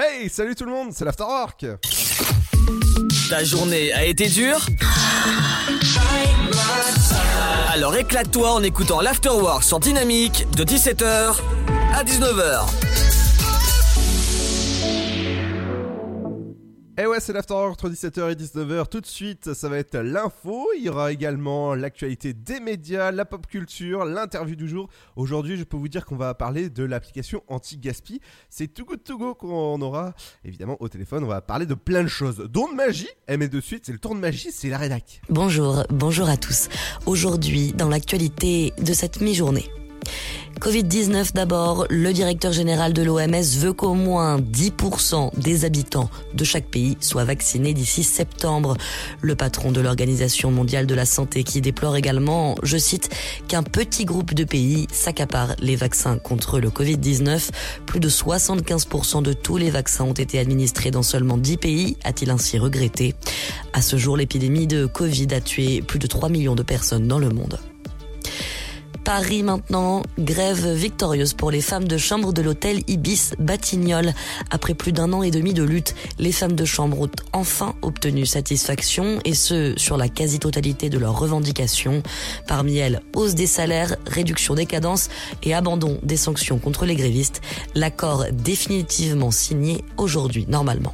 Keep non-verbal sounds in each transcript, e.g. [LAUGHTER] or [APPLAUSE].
Hey, salut tout le monde, c'est l'Afterwork Ta journée a été dure Alors éclate-toi en écoutant l'Afterwork sur Dynamique de 17h à 19h. Eh ouais, c'est l'Afterwork entre 17h et 19h. Tout de suite, ça va être l'info. Il y aura également l'actualité des médias, la pop culture, l'interview du jour. Aujourd'hui, je peux vous dire qu'on va parler de l'application anti-gaspi. C'est Too Good To Go qu'on aura évidemment au téléphone. On va parler de plein de choses, dont de magie. Eh mais de suite, c'est le tour de magie, c'est la rédac. Bonjour, bonjour à tous. Aujourd'hui, dans l'actualité de cette mi-journée. Covid-19 d'abord, le directeur général de l'OMS veut qu'au moins 10% des habitants de chaque pays soient vaccinés d'ici septembre. Le patron de l'Organisation mondiale de la santé qui déplore également, je cite, qu'un petit groupe de pays s'accapare les vaccins contre le Covid-19. Plus de 75% de tous les vaccins ont été administrés dans seulement 10 pays, a-t-il ainsi regretté. À ce jour, l'épidémie de Covid a tué plus de 3 millions de personnes dans le monde. Paris maintenant, grève victorieuse pour les femmes de chambre de l'hôtel Ibis Batignolles. Après plus d'un an et demi de lutte, les femmes de chambre ont enfin obtenu satisfaction et ce, sur la quasi-totalité de leurs revendications. Parmi elles, hausse des salaires, réduction des cadences et abandon des sanctions contre les grévistes. L'accord définitivement signé aujourd'hui, normalement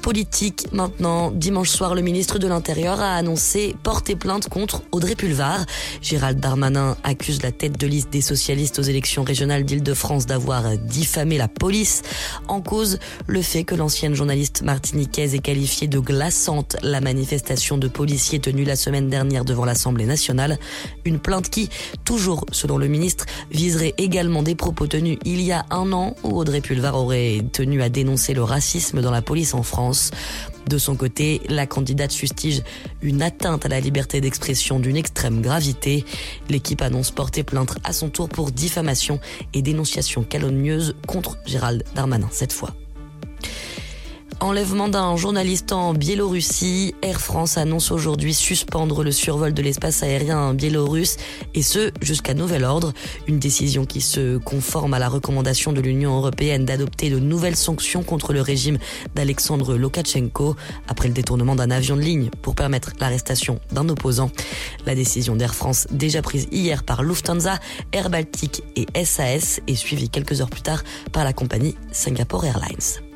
politique maintenant. Dimanche soir, le ministre de l'Intérieur a annoncé porter plainte contre Audrey Pulvar. Gérald Darmanin accuse la tête de liste des socialistes aux élections régionales d'Île-de-France d'avoir diffamé la police. En cause, le fait que l'ancienne journaliste martiniquaise ait qualifié de glaçante la manifestation de policiers tenue la semaine dernière devant l'Assemblée nationale. Une plainte qui, toujours selon le ministre, viserait également des propos tenus il y a un an où Audrey Pulvar aurait tenu à dénoncer le racisme dans la police en France. De son côté, la candidate fustige une atteinte à la liberté d'expression d'une extrême gravité. L'équipe annonce porter plainte à son tour pour diffamation et dénonciation calomnieuse contre Gérald Darmanin cette fois. Enlèvement d'un journaliste en Biélorussie. Air France annonce aujourd'hui suspendre le survol de l'espace aérien biélorusse et ce jusqu'à nouvel ordre. Une décision qui se conforme à la recommandation de l'Union européenne d'adopter de nouvelles sanctions contre le régime d'Alexandre Lokachenko après le détournement d'un avion de ligne pour permettre l'arrestation d'un opposant. La décision d'Air France déjà prise hier par Lufthansa, Air Baltic et SAS est suivie quelques heures plus tard par la compagnie Singapore Airlines.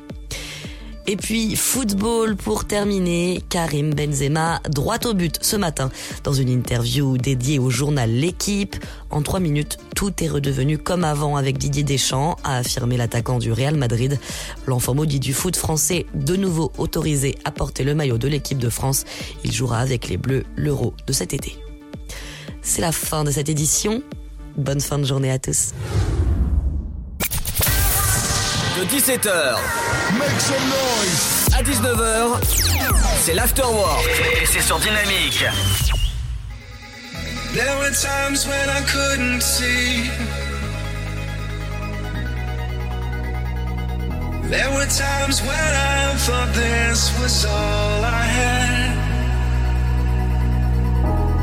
Et puis football pour terminer, Karim Benzema droit au but ce matin dans une interview dédiée au journal L'équipe. En trois minutes, tout est redevenu comme avant avec Didier Deschamps, a affirmé l'attaquant du Real Madrid. L'enfant maudit du foot français, de nouveau autorisé à porter le maillot de l'équipe de France. Il jouera avec les Bleus l'Euro de cet été. C'est la fin de cette édition. Bonne fin de journée à tous. De 17h Make some noise à 19h, c'est l'afterwork et c'est sur Dynamique. There were times when I couldn't see. There were times when I thought this was all I had.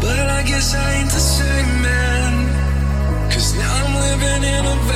But I guess I ain't the same man. Cause now I'm living in a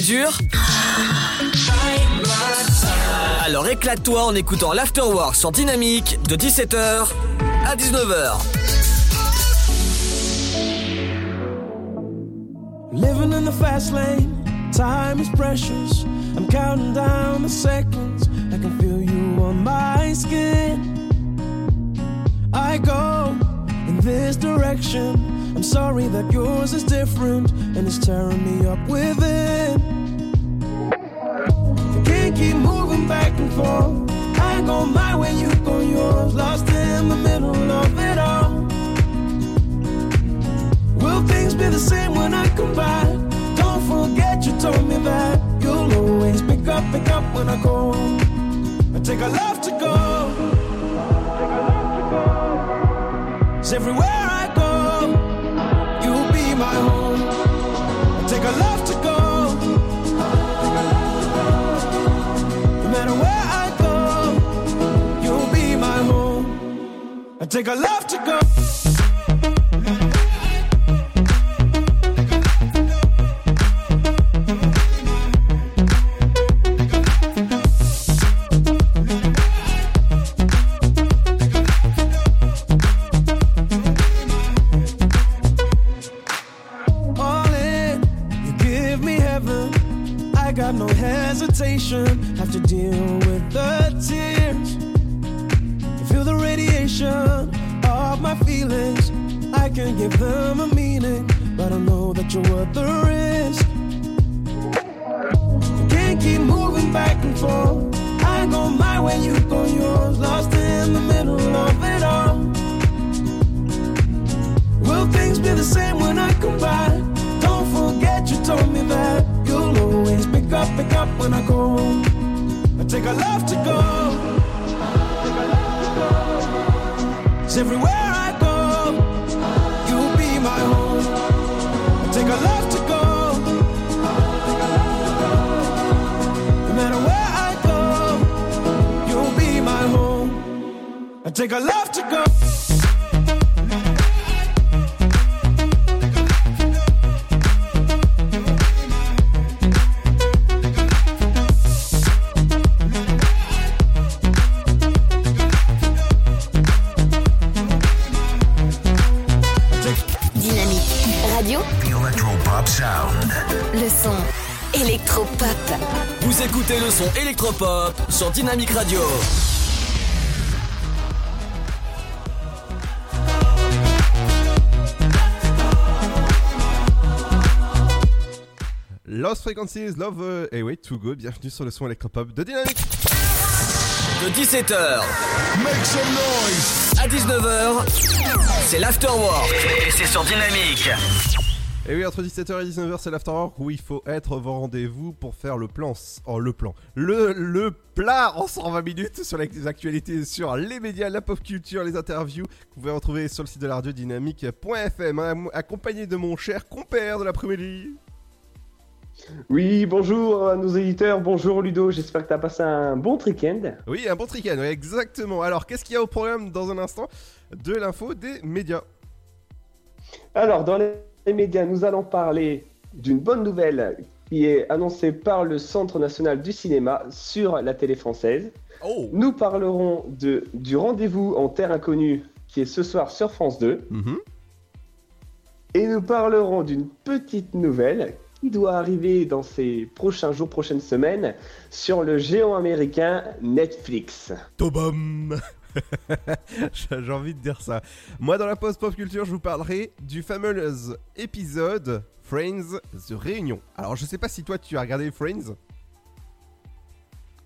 est dur Alors éclate-toi en écoutant l'Afterwork sur Dynamique de 17h à 19h. Living in the fast lane, time is precious. I'm counting down the seconds. I can feel you on my skin. I go in this direction. I'm sorry that yours is different and it's tearing me up with it. Pick up when I go. I take a love to go. Cause everywhere I go, you'll be my home. I take a love to go. No matter where I go, you'll be my home. I take a love to go. Hesitation. Have to deal with the tears. Feel the radiation of my feelings. I can give them a meaning, but I know that you're worth the risk. Can't keep moving back and forth. I go my way, you go yours. Lost in the middle of it all. Will things be the same when I come back? Always pick up, when I go. I take a love to go. Cause everywhere I go, you'll be my home. I take a love to go. No matter where I go, you'll be my home. I take a love to go. Sur Dynamic Radio. Lost Frequencies, Love, et oui, Too Good, bienvenue sur le son électropop de Dynamique. De 17h Make some noise. à 19h, c'est l'Afterwork. Et c'est sur Dynamic. Et oui, entre 17h et 19h, c'est l'afterwork où il faut être au rendez-vous pour faire le plan. Oh, le plan. Le, le plat en 120 minutes sur les actualités, sur les médias, la pop culture, les interviews. que Vous pouvez retrouver sur le site de la radio dynamique.fm, hein, accompagné de mon cher compère de l'après-midi. Oui, bonjour à nos éditeurs, bonjour Ludo, j'espère que tu as passé un bon week-end. Oui, un bon tricane, oui, exactement. Alors, qu'est-ce qu'il y a au programme dans un instant De l'info des médias? Alors, dans les médias, nous allons parler d'une bonne nouvelle qui est annoncée par le Centre national du cinéma sur la télé française. Oh Nous parlerons de, du rendez-vous en terre inconnue qui est ce soir sur France 2. Mhm. Et nous parlerons d'une petite nouvelle qui doit arriver dans ces prochains jours, prochaines semaines sur le géant américain Netflix. Tobam [LAUGHS] [LAUGHS] J'ai envie de dire ça. Moi, dans la pause pop culture, je vous parlerai du fameux épisode Friends The Réunion. Alors, je sais pas si toi tu as regardé Friends.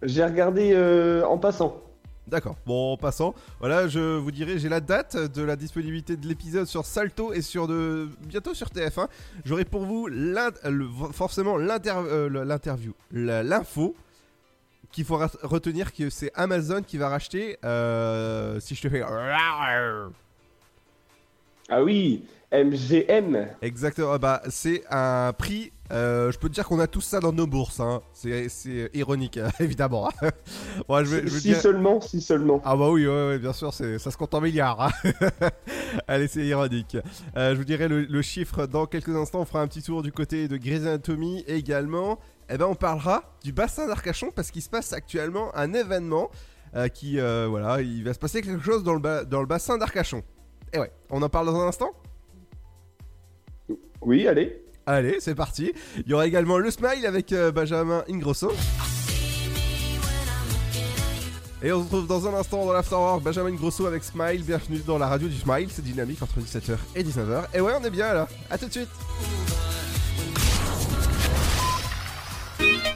J'ai regardé euh, en passant. D'accord. Bon, en passant, voilà, je vous dirai, j'ai la date de la disponibilité de l'épisode sur Salto et sur de bientôt sur TF1. J'aurai pour vous le- forcément euh, l'interview, l'info qu'il faut retenir que c'est Amazon qui va racheter. euh, si je te fais Ah oui, MGM. exactement, ah bah c'est un prix. euh, je peux te dire qu'on a tous ça dans nos bourses. Hein. C'est ironique, [LAUGHS] évidemment. [LAUGHS] ouais, je vais, je vais si dire- seulement, si seulement. Ah bah oui, ouais, ouais, bien sûr, ça se compte en milliards. hein. [LAUGHS] Allez, c'est ironique. Euh, je vous dirai le, le chiffre dans quelques instants. On fera un petit tour du côté de Grey's Anatomy également. Eh ben, on parlera du bassin d'Arcachon parce qu'il se passe actuellement un événement euh, qui, euh, voilà, il va se passer quelque chose dans le, ba- dans le bassin d'Arcachon. Et ouais, on en parle dans un instant? Oui, allez. Allez, c'est parti. Il y aura également le Smile avec euh, Benjamin Ingrosso. Et on se retrouve dans un instant dans l'Afterwork, Benjamin Grosso avec Smile. Bienvenue dans la radio du Smile, c'est dynamique entre 17h et 19h. Et ouais, on est bien là. À tout de suite.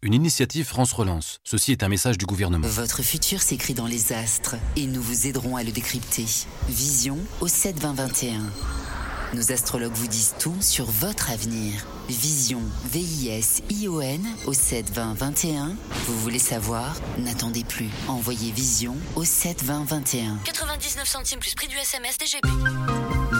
Une initiative France Relance. Ceci est un message du gouvernement. Votre futur s'écrit dans les astres et nous vous aiderons à le décrypter. Vision au 72021. Nos astrologues vous disent tout sur votre avenir. Vision, V-I-S-I-O-N au 72021. Vous voulez savoir? N'attendez plus. Envoyez Vision au 72021. 99 centimes plus prix du SMS DGP.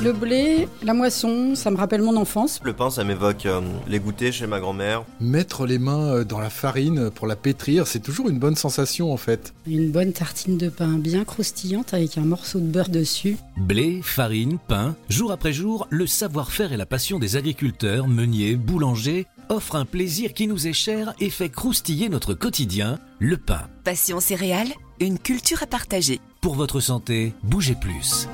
Le blé, la moisson, ça me rappelle mon enfance. Le pain, ça m'évoque euh, les goûters chez ma grand-mère. Mettre les mains euh, dans la farine pour la pétrir, c'est toujours une bonne sensation en fait. Une bonne tartine de pain bien croustillante avec un morceau de beurre dessus. Blé, farine, pain, jour après jour, le savoir-faire et la passion des agriculteurs, meuniers, boulangers offrent un plaisir qui nous est cher et fait croustiller notre quotidien, le pain. Passion céréales, une culture à partager. Pour votre santé, bougez plus.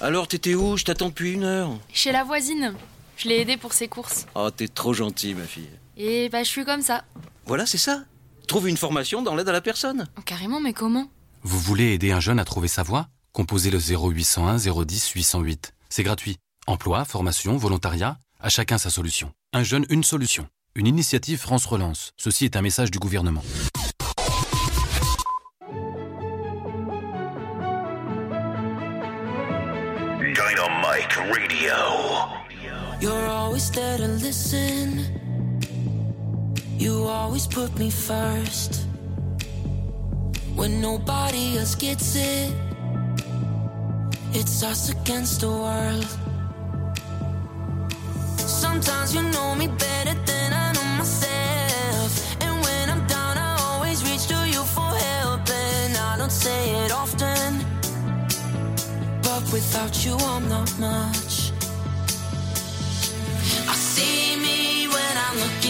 Alors, t'étais où? Je t'attends depuis une heure. Chez la voisine. Je l'ai aidée pour ses courses. Oh, t'es trop gentil, ma fille. Et bah, je suis comme ça. Voilà, c'est ça. Trouve une formation dans l'aide à la personne. Carrément, mais comment? Vous voulez aider un jeune à trouver sa voie? Composez le 0801 010 808. C'est gratuit. Emploi, formation, volontariat, à chacun sa solution. Un jeune, une solution. Une initiative France Relance. Ceci est un message du gouvernement. Dynamite Radio. You're always there to listen. You always put me first. When nobody else gets it, it's us against the world. Without you, I'm not much. I see me when I'm looking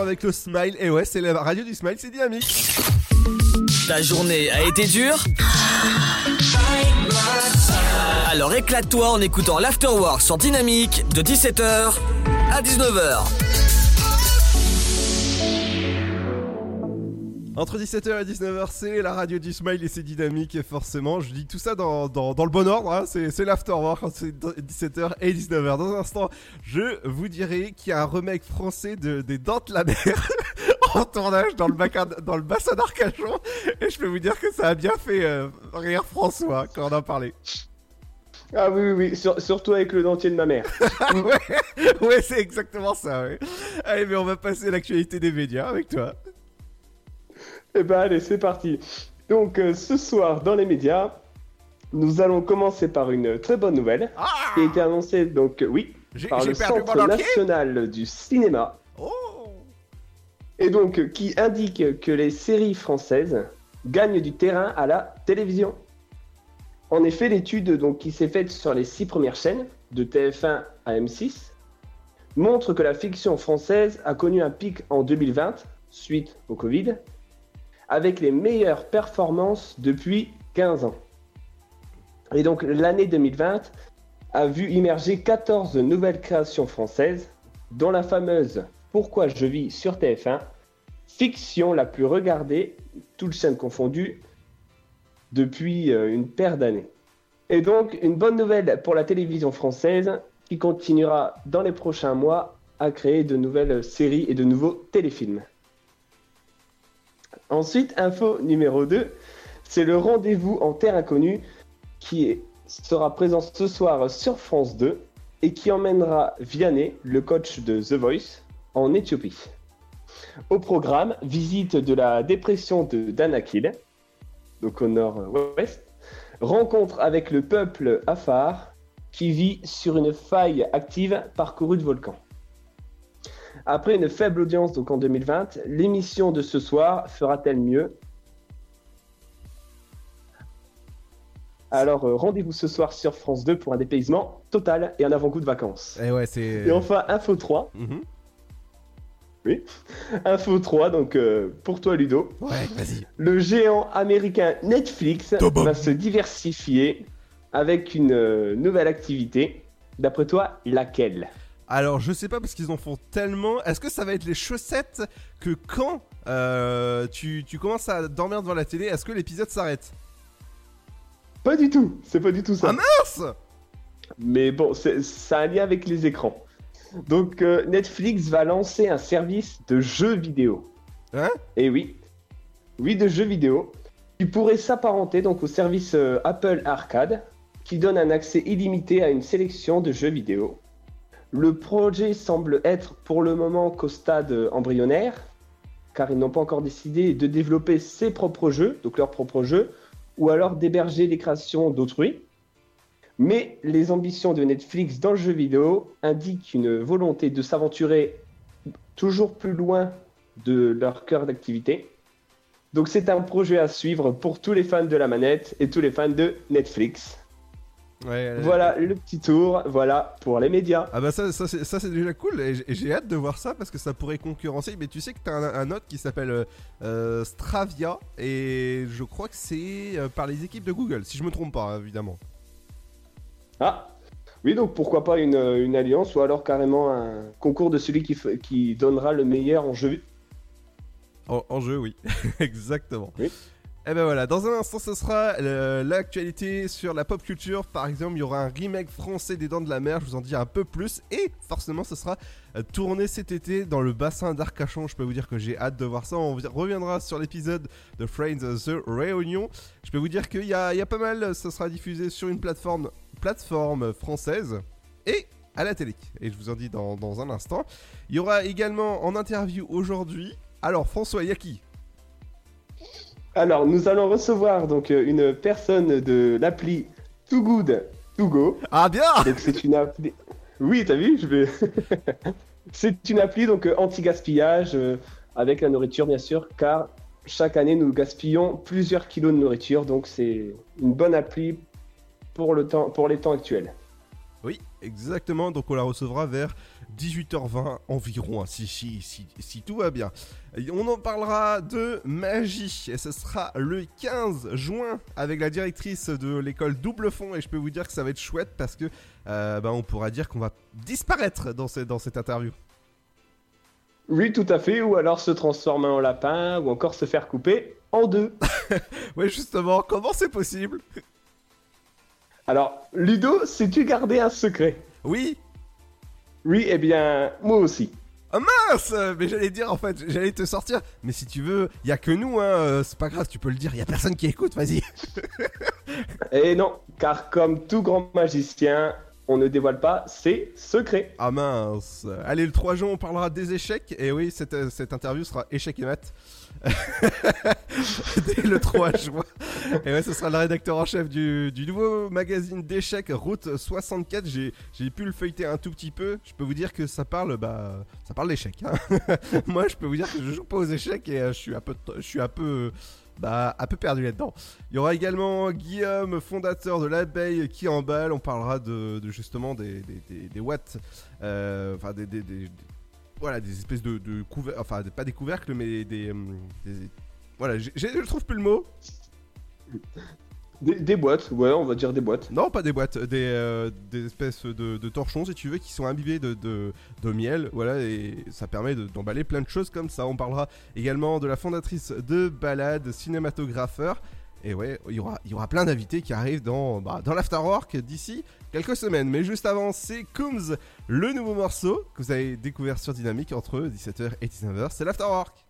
avec le smile. Et ouais, c'est la radio du smile, c'est dynamique. Ta journée a été dure Alors éclate-toi en écoutant l'Afterwork sur Dynamique de 17h à 19h. Entre 17h et 19h, c'est la radio du Smile et c'est dynamique, et forcément, je dis tout ça dans, dans, dans le bon ordre, hein, c'est, l'afterwork, hein, c'est 17h et 19h. Dans un instant, je vous dirai qu'il y a un remake français de, des Dents de la Mer [LAUGHS] en tournage dans le, bac- dans le bassin d'Arcachon, et je peux vous dire que ça a bien fait euh, rire François quand on en parlait. Ah oui, oui, oui, sur- surtout avec le dentier de ma mère. [LAUGHS] ouais, ouais, c'est exactement ça, ouais. Allez, mais on va passer à l'actualité des médias avec toi. Eh ben allez, c'est parti. Donc euh, ce soir dans les médias, nous allons commencer par une très bonne nouvelle qui a été annoncée donc euh, oui par le Centre national du cinéma. Et donc euh, qui indique que les séries françaises gagnent du terrain à la télévision. En effet, l'étude donc qui s'est faite sur les six premières chaînes de TF1 à M6 montre que la fiction française a connu un pic en 2020 suite au Covid avec les meilleures performances depuis 15 ans. Et donc l'année 2020 a vu immerger 14 nouvelles créations françaises, dont la fameuse Pourquoi je vis sur TF1, fiction la plus regardée, toutes chaînes confondues, depuis euh, une paire d'années. Et donc une bonne nouvelle pour la télévision française qui continuera dans les prochains mois à créer de nouvelles séries et de nouveaux téléfilms. Ensuite, info numéro 2, c'est le rendez-vous en terre inconnue qui sera présent ce soir sur France 2 et qui emmènera Vianney, le coach de The Voice, en Éthiopie. Au programme, visite de la dépression de Danakil, donc au nord-ouest, rencontre avec le peuple Afar qui vit sur une faille active parcourue de volcans. Après une faible audience donc en 2020, l'émission de ce soir fera-t-elle mieux? Alors euh, rendez-vous ce soir sur France 2 pour un dépaysement total et un avant-goût de vacances. Et ouais, c'est. Et enfin, Info 3. Mhm. Oui. Info 3, donc euh, pour toi Ludo. Ouais, vas-y. Le géant américain Netflix va se diversifier avec une euh, nouvelle activité. D'après toi, laquelle? Alors, je sais pas parce qu'ils en font tellement. Est-ce que ça va être les chaussettes que quand euh, tu, tu commences à dormir devant la télé, est-ce que l'épisode s'arrête? Pas du tout, c'est pas du tout ça. Ah mince Mais bon, c'est- ça a un lien avec les écrans. Donc euh, Netflix va lancer un service de jeux vidéo. Hein? Et oui, oui de jeux vidéo, qui pourrait s'apparenter donc au service euh, Apple Arcade, qui donne un accès illimité à une sélection de jeux vidéo. Le projet semble être pour le moment qu'au stade embryonnaire, car ils n'ont pas encore décidé de développer ses propres jeux, donc leurs propres jeux, ou alors d'héberger les créations d'autrui. Mais les ambitions de Netflix dans le jeu vidéo indiquent une volonté de s'aventurer toujours plus loin de leur cœur d'activité. Donc c'est un projet à suivre pour tous les fans de la manette et tous les fans de Netflix. Ouais, Voilà le petit tour, voilà pour les médias. Ah bah ça, ça, c'est, ça, c'est déjà cool et j'ai hâte de voir ça parce que ça pourrait concurrencer. Mais tu sais que t'as un, un autre qui s'appelle euh, euh, Stravia et je crois que c'est euh, par les équipes de Google, si je me trompe pas évidemment. Ah oui, donc pourquoi pas une, une alliance ou alors carrément un concours de celui qui, donnera le meilleur en jeu. En, en jeu, oui, [LAUGHS] exactement. Et ben voilà, dans un instant, ce sera euh, l'actualité sur la pop culture. Par exemple, il y aura un remake français des Dents de la Mer, je vous en dis un peu plus. Et forcément, ce sera euh, tourné cet été dans le bassin d'Arcachon. Je peux vous dire que j'ai hâte de voir ça. On vi- reviendra sur l'épisode de Friends The Reunion. Je peux vous dire qu'il y a, pas mal, ça sera diffusé sur une plateforme, plateforme française et à la télé. Et je vous en dis dans, dans un instant. Il y aura également en interview aujourd'hui. Alors, François Yaki. Alors, nous allons recevoir donc euh, une personne de l'appli Too Good To Go. Ah bien Donc c'est une appli. [LAUGHS] Oui, t'as vu, je vais. [LAUGHS] c'est une appli donc euh, anti-gaspillage euh, avec la nourriture bien sûr, car chaque année nous gaspillons plusieurs kilos de nourriture, donc c'est une bonne appli pour le temps, pour les temps actuels. Oui, exactement. Donc on la recevra vers 18h20 environ, hein, si, si, si, si tout va bien. Et on en parlera de magie et ce sera le 15 juin avec la directrice de l'école Double Fond et je peux vous dire que ça va être chouette parce que euh, bah, on pourra dire qu'on va disparaître dans, ce- dans cette interview. Oui, tout à fait. Ou alors se transformer en lapin, ou encore se faire couper en deux. [LAUGHS] ouais, justement, comment c'est possible? Alors, Ludo, sais-tu garder un secret? Oui. Oui, eh bien, moi aussi. Ah mince Mais j'allais dire en fait, j'allais te sortir. Mais si tu veux, il y a que nous, hein, euh, c'est pas grave, tu peux le dire, il y a personne qui écoute, vas-y. Et non, car comme tout grand magicien, on ne dévoile pas ses secrets. Ah mince. Allez, le 3 juin, on parlera des échecs. Et oui, cette, euh, cette interview sera échec et maths. [LAUGHS] Dès le 3 [LAUGHS] juin. Et ouais, ce sera le rédacteur en chef du, du nouveau magazine d'échecs, Route 64. J'ai j'ai pu le feuilleter un tout petit peu. Je peux vous dire que ça parle, bah, ça parle d'échecs. hein. [LAUGHS] Moi, je peux vous dire que je joue pas aux échecs et euh, je suis un peu, je suis un peu, bah, un peu perdu là-dedans. Il y aura également Guillaume, fondateur de l'abeille, qui emballe. On parlera de, justement des, des, des- des watts, euh, enfin des, voilà, des espèces de, couvercles, enfin pas des couvercles, mais des, voilà, je trouve plus le mot. Des, boîtes, ouais, on va dire des boîtes. Non, pas des boîtes, des, euh, des espèces de, torchons, si tu veux, qui sont imbibés de, miel, voilà, et ça permet de- d'emballer plein de choses comme ça. On parlera également de la fondatrice de Balade, cinématographeur. Et ouais, il y aura, il y aura plein d'invités qui arrivent dans, bah, l'Afterwork d'ici quelques semaines. Mais juste avant, c'est Coombs, le nouveau morceau que vous avez découvert sur Dynamique entre 17h et 19h. C'est l'Afterwork.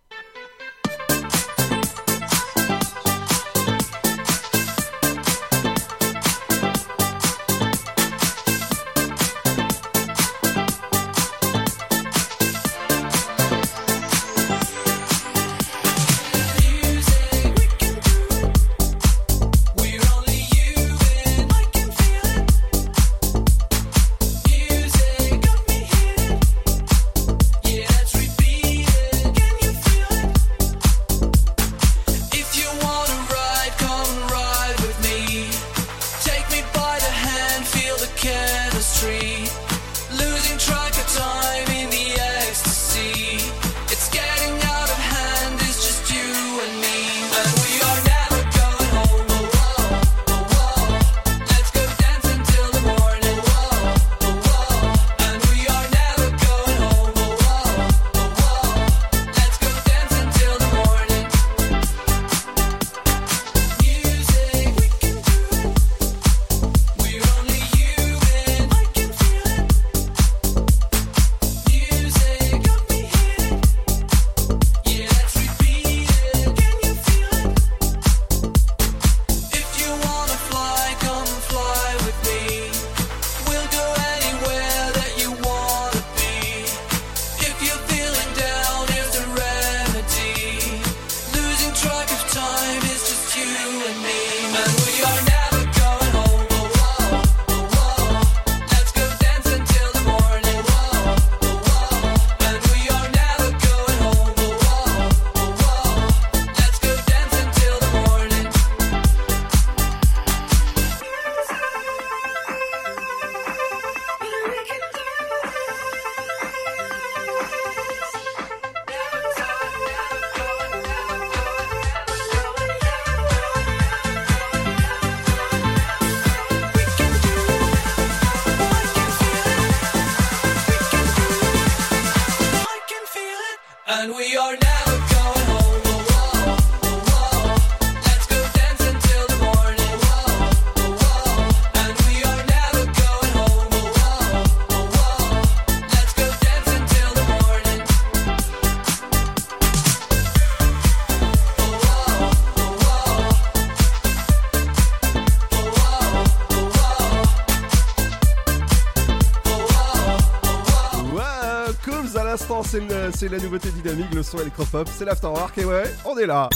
C'est la nouveauté dynamique, le son électropop, c'est l'Afterwork, et ouais, on est là.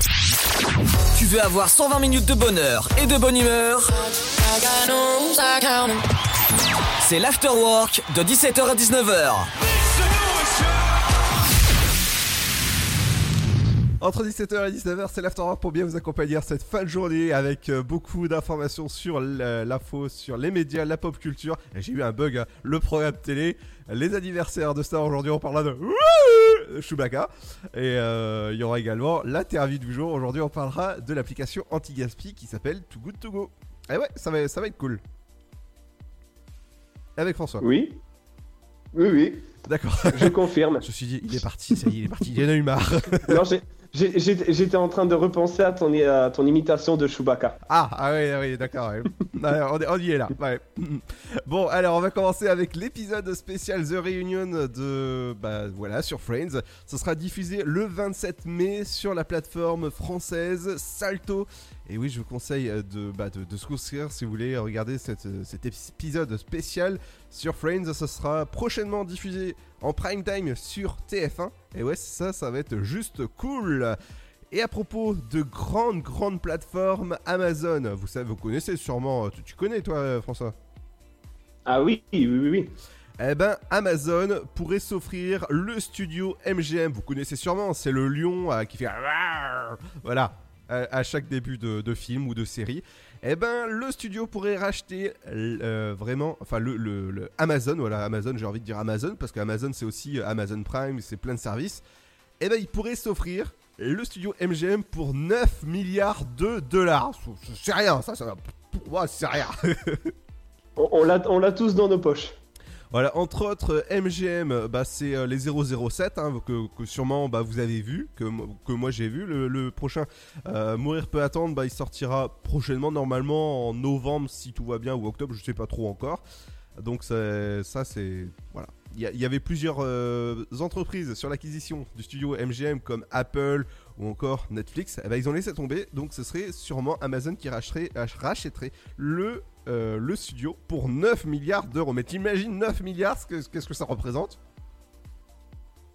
Tu veux avoir 120 minutes de bonheur et de bonne humeur? C'est l'Afterwork de 17h à 19h. Entre 17h et 19h, c'est l'Afterwork pour bien vous accompagner à cette fin de journée avec euh, beaucoup d'informations sur euh, l'info, sur les médias, la pop culture. J'ai eu un bug, hein. le programme télé, les anniversaires de stars. Aujourd'hui, on parlera de Chewbacca. Et euh, il y aura également l'interview du jour. Aujourd'hui, on parlera de l'application anti-gaspi qui s'appelle Too Good To Go. Et ouais, ça va, ça va être cool. Avec François. Oui. Oui, oui. D'accord. Je confirme. [LAUGHS] Je me suis dit, il est parti, ça y est, il est parti, il en a eu marre. non, j'ai- j'étais en train de repenser à ton, à ton imitation de Chewbacca. Ah, ah oui, ah oui, d'accord. ouais. [LAUGHS] On, y est là. ouais. Bon, alors on va commencer avec l'épisode spécial The Reunion de bah voilà sur Friends. Ce sera diffusé le 27 mai sur la plateforme française Salto. Et oui, je vous conseille de bah, de, de se souscrire si vous voulez regarder cette, cet épisode spécial sur Friends. Ce sera prochainement diffusé en prime time sur TF1. Et ouais, ça, ça va être juste cool. Et à propos de grandes, grandes plateformes, Amazon, vous savez, vous connaissez sûrement, tu, tu connais toi euh, François? Ah oui, oui, oui, oui. Eh ben, Amazon pourrait s'offrir le studio MGM, vous connaissez sûrement, c'est le lion euh, qui fait... Voilà, à, à chaque début de, de film ou de série. Eh ben, le studio pourrait racheter euh, vraiment, enfin le, Amazon, voilà Amazon, j'ai envie de dire Amazon parce qu'Amazon c'est aussi euh, Amazon Prime, c'est plein de services. Eh ben, il pourrait s'offrir le studio MGM pour 9 milliards de dollars. C'est rien, ça, ça, c'est rien. [LAUGHS] On, on l'a tous dans nos poches. Voilà, entre autres, euh, MGM, bah, c'est euh, les 007, hein, que, sûrement bah, vous avez vu, que, que moi j'ai vu. Le, prochain, euh, Mourir peut attendre, bah, il sortira prochainement, normalement en novembre, si tout va bien, ou octobre, je sais pas trop encore. Donc ça, c'est... Voilà. Il y, avait plusieurs euh, entreprises sur l'acquisition du studio MGM, comme Apple ou encore Netflix. Eh ben, ils ont laissé tomber, donc ce serait sûrement Amazon qui rachèterait le, euh, le studio pour 9 milliards d'euros. Mais t'imagines 9 milliards, ce que- qu'est-ce que ça représente?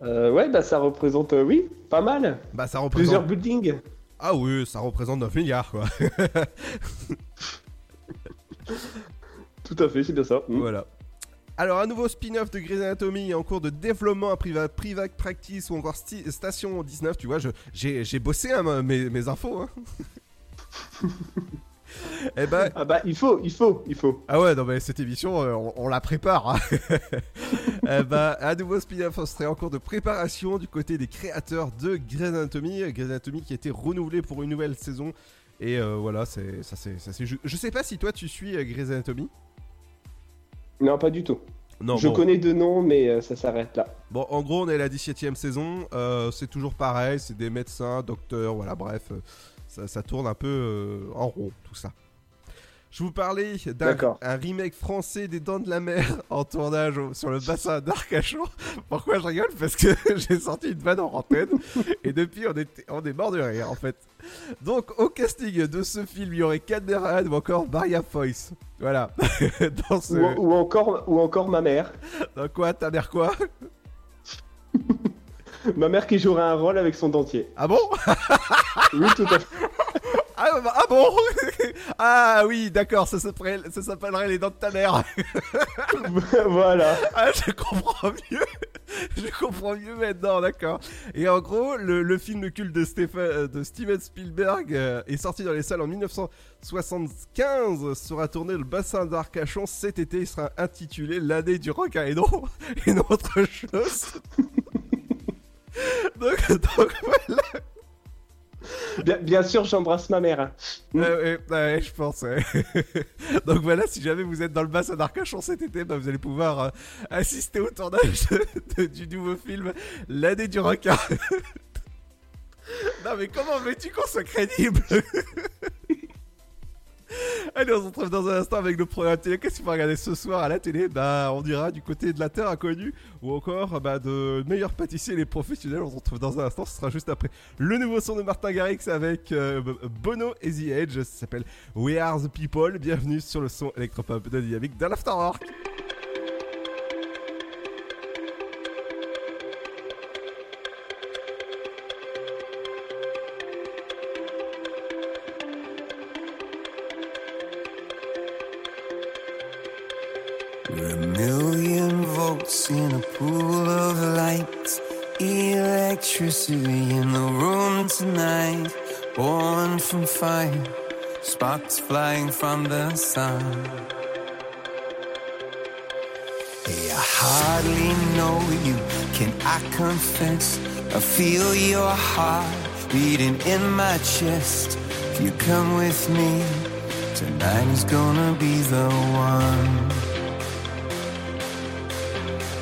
Euh, ouais, bah ça représente, euh, oui, pas mal. Bah ça Plusieurs représente... buildings. Ah oui, ça représente 9 milliards quoi. [LAUGHS] Tout à fait, c'est bien ça. [LAUGHS] Mm. Voilà. Alors, un nouveau spin-off de Grey's Anatomy en cours de développement à Priva, Private Practice ou encore Sti- Station 19. Tu vois, je- j'ai bossé hein, mes, mes infos. Hein. [LAUGHS] Eh ben, Ah bah il faut, il faut, il faut. Ah ouais, non mais cette émission, euh, on, on la prépare. hein. [LAUGHS] Eh ben, un nouveau spin-off serait en cours de préparation du côté des créateurs de Grey's Anatomy. Grey's Anatomy qui a été renouvelé pour une nouvelle saison. Et euh, voilà, c'est ça c'est ça c'est ju- Je sais pas si toi tu suis euh, Grey's Anatomy. Non, pas du tout. Non, Je bon. connais deux noms, mais euh, ça s'arrête là. Bon, en gros, on est à la 17ème saison. euh, c'est toujours pareil. C'est des médecins, docteurs, voilà, bref. euh, ça, ça tourne un peu euh, en rond, tout ça. Je vous parlais d'un un remake français des Dents de la Mer en tournage sur le bassin d'Arcachon. [LAUGHS] Pourquoi je rigole? Parce que [LAUGHS] j'ai sorti une vanne en antenne et depuis on, était, on est mort de rire en fait. Donc au casting de ce film, il y aurait Cameron ou encore Maria Foyce. Voilà. [LAUGHS] Dans ce... Ou, ou encore, ou encore ma mère. Dans quoi? Ta mère quoi? Ma mère qui jouerait un rôle avec son dentier. Ah bon? Oui, tout à fait. Ah, bah, ah bon [LAUGHS] Ah oui, d'accord, ça s'appellerait ça s'appellerait les dents de ta mère. [LAUGHS] voilà. Ah, je comprends mieux. Je comprends mieux maintenant, d'accord. Et en gros, le, le film culte de, Stephen- euh, de Steven Spielberg euh, est sorti dans les salles en 1975, sera tourné le bassin d'Arcachon cet été, il sera intitulé L'année du requin et non, et non autre chose. [LAUGHS] donc, donc voilà. Bien, sûr, j'embrasse ma mère. hein. Ouais, ouais, ouais, je pense. [LAUGHS] Donc voilà, si jamais vous êtes dans le bassin d'Arcachon cet été, bah, vous allez pouvoir euh, assister au tournage du nouveau film L'année du requin. [LAUGHS] non mais comment veux-tu qu'on soit crédible? [LAUGHS] Allez, on se retrouve dans un instant avec le programme télé. Qu'est-ce qu'on va regarder ce soir à la télé? Bah, on dira du côté de la Terre inconnue ou encore bah, de meilleurs pâtissiers les professionnels. On se retrouve dans un instant. Ce sera juste après le nouveau son de Martin Garrix avec euh, Bono et The Edge. Ça s'appelle We Are the People. Bienvenue sur le son électropop de Dynamique dans l'Afterwork. In a pool of light. Electricity in the room tonight, born from fire, sparks flying from the sun. Hey, I hardly know you, can I confess? I feel your heart beating in my chest. If you come with me, tonight is gonna be the one.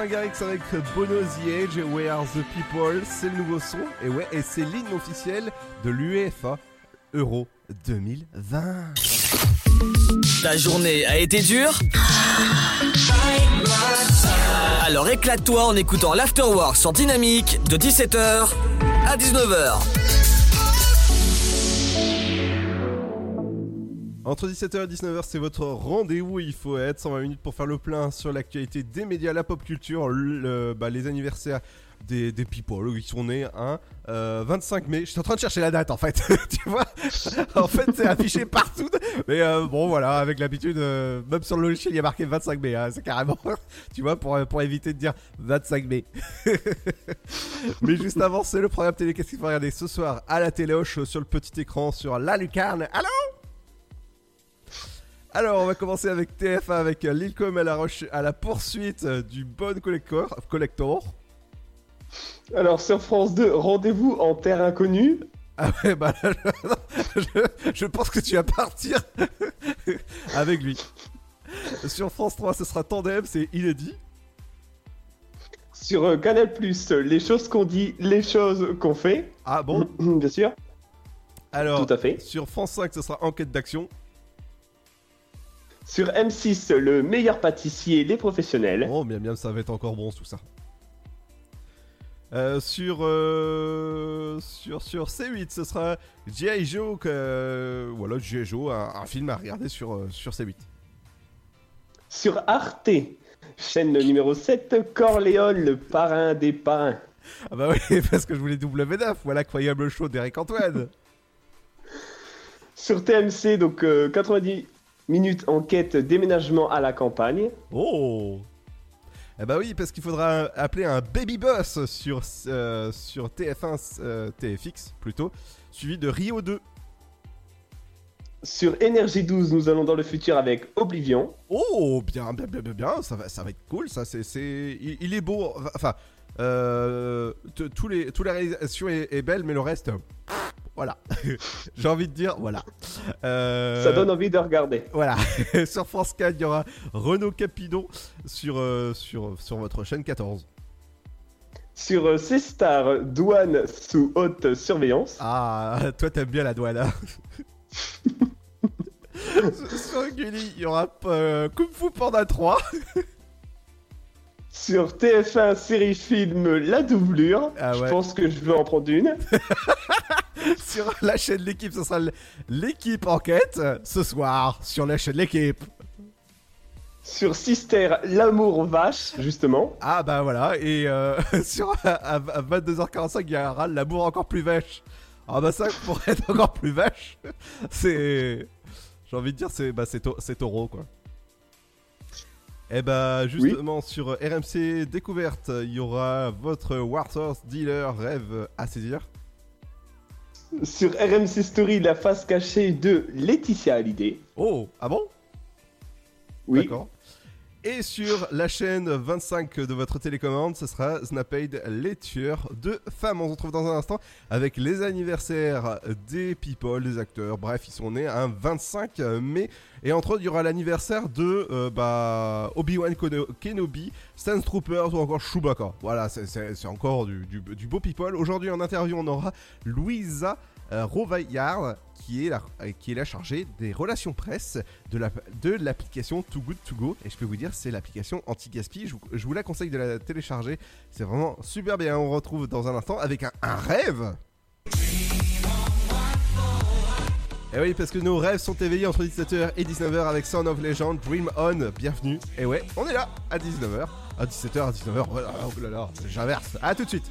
Martin avec Bono The Age, the People, c'est le nouveau son, et ouais, et c'est l'hymne officiel de l'UEFA Euro 2020. Ta journée a été dure? Alors éclate-toi en écoutant l'Afterwork sur Dynamique de 17h à 19h. Entre 17h et 19h, c'est votre rendez-vous. Il faut être 120 minutes pour faire le plein sur l'actualité des médias, la pop culture, bah, les anniversaires des, des people qui sont nés un 25 mai. Je suis en train de chercher la date en fait. [LAUGHS] tu vois? En fait, c'est affiché partout. Mais euh, bon, voilà, avec l'habitude, euh, même sur le logiciel, il y a marqué 25 mai. hein, c'est carrément, [LAUGHS] tu vois, pour, pour éviter de dire 25 mai. [LAUGHS] Mais juste avant, c'est le programme télé. Qu'est-ce qu'il faut regarder? Ce soir à la téléoche sur le petit écran sur La Lucarne Allô? Alors, on va commencer avec TF1 avec euh, Lil Com à la, à la poursuite euh, du bon collector. collector. Alors sur France 2, rendez-vous en terre inconnue. Ah ouais, bah là, [LAUGHS] je, je- je pense que tu vas partir [LAUGHS] avec lui. Sur France 3, ce sera Tandem, c'est inédit. Sur euh, Canal+, les choses qu'on dit, les choses qu'on fait. Ah bon? [CLEARS THROAT] Bien sûr. Alors, Tout à fait. sur France 5, ce sera Enquête d'action. Sur M6, le meilleur pâtissier, les professionnels. Oh, bien, bien, ça va être encore bon tout ça. Euh, sur, euh, sur, sur C8, ce sera G.I. Joe, que- voilà, G.I. Joe, un, un film à regarder sur, euh, sur C8. Sur Arte, chaîne numéro 7, Corléone, le parrain des parrains. Ah bah oui, [LAUGHS] parce que je voulais W9, voilà, incroyable show d'Eric Antoine. Sur TMC, donc euh, 90 minutes enquête déménagement à la campagne. Oh Eh bah oui, parce qu'il faudra appeler un baby boss sur, euh, sur TF1, euh, TFX plutôt, suivi de Rio 2. Sur Énergie 12, nous allons dans le futur avec Oblivion. Oh, bien, bien, bien, bien, bien, ça va, ça va être cool, ça, c'est, il, il est beau, enfin, euh, tous les, toute la réalisation est, est belle, mais le reste, voilà, [LAUGHS] j'ai envie de dire, voilà. Euh, Ça donne envie de regarder. Voilà, [LAUGHS] sur France 4, il y aura Renaud Capidon sur, euh, sur, sur votre chaîne 14. Sur euh, C-Star, douane sous haute surveillance. Ah, toi t'aimes bien la douane, hein [LAUGHS] Sur Gulli, il y aura euh, Kung Fu Panda 3. Sur TF1 série film La Doublure. Ah ouais. Je pense que je vais en prendre une. [LAUGHS] sur la chaîne L'équipe, ce sera l'équipe enquête ce soir sur la chaîne L'équipe. Sur Sister, L'amour vache, justement. Ah bah voilà, et euh, [LAUGHS] sur à, à 22h45, il y aura l'amour encore plus vache. Ah bah ça, pour [LAUGHS] être encore plus vache, c'est. J'ai envie de dire, c'est bah, c'est tau- c'est taureau quoi. Et bah justement sur RMC Découverte, il y aura votre Warhorse Dealer rêve à saisir. Sur RMC Story, La face cachée de Laetitia Hallyday. Oh, ah bon? Oui. D'accord. Et sur la chaîne 25 de votre télécommande, ce sera Snapade les tueurs de femmes. On se retrouve dans un instant avec les anniversaires des people, des acteurs. Bref, ils sont nés un 25 mai. Et entre autres, il y aura l'anniversaire de euh, bah, Obi-Wan Kenobi, Stan Troopers ou encore Chewbacca. Voilà, c'est- encore du, beau people. Aujourd'hui, en interview, on aura Louisa Rovaillard, qui est, la, euh, qui est la chargée des relations presse de la- de l'application Too Good To Go. Et je peux vous dire, c'est l'application anti-gaspi. Je, vous- la conseille de la télécharger. C'est vraiment super bien. On retrouve dans un instant avec un, rêve. Et oui, parce que nos rêves sont éveillés entre 17h et 19h avec Sound of Legend, Dream On, bienvenue. Et ouais, on est là à 19h, à 17h, à 19h, oh là là, j'inverse. À tout de suite.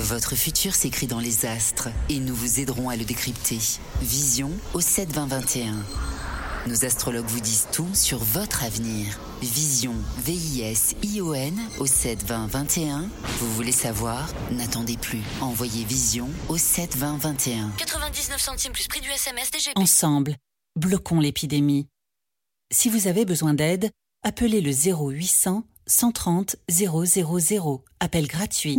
Votre futur s'écrit dans les astres et nous vous aiderons à le décrypter. Vision au 72021. Nos astrologues vous disent tout sur votre avenir. Vision, V-I-S-I-O-N au 72021. Vous voulez savoir? N'attendez plus. Envoyez Vision au 72021. 99 centimes plus prix du SMS DGP. Ensemble, bloquons l'épidémie. Si vous avez besoin d'aide, appelez le 0800 130 000. Appel gratuit.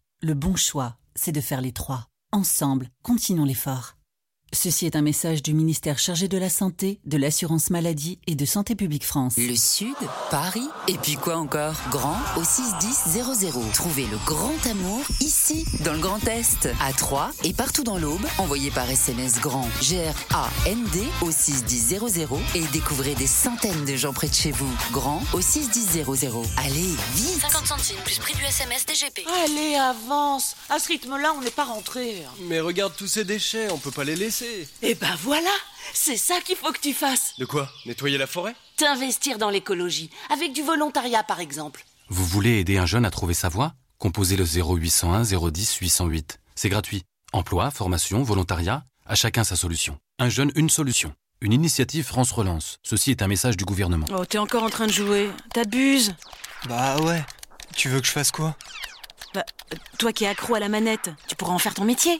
Le bon choix, c'est de faire les trois. Ensemble, continuons l'effort. Ceci est un message du ministère chargé de la Santé, de l'Assurance Maladie et de Santé Publique France. Le Sud, Paris, et puis quoi encore? Grand au 61000. Trouvez le grand amour ici, dans le Grand Est, à Troyes et partout dans l'Aube. Envoyez par SMS grand G-R-A-N-D au 61000 et découvrez des centaines de gens près de chez vous. Grand au 61000. Allez, vite 50 centimes plus prix du SMS DGP. Allez, avance À ce rythme-là, on n'est pas rentré. Mais regarde tous ces déchets, on peut pas les laisser. Eh ben voilà C'est ça qu'il faut que tu fasses De quoi Nettoyer la forêt T'investir dans l'écologie, avec du volontariat par exemple. Vous voulez aider un jeune à trouver sa voie Composez le 0801 010 808. C'est gratuit. Emploi, formation, volontariat, à chacun sa solution. Un jeune, une solution. Une initiative France Relance. Ceci est un message du gouvernement. Oh, t'es encore en train de jouer. T'abuses. Bah ouais. Tu veux que je fasse quoi Bah, euh, toi qui es accro à la manette, tu pourras en faire ton métier.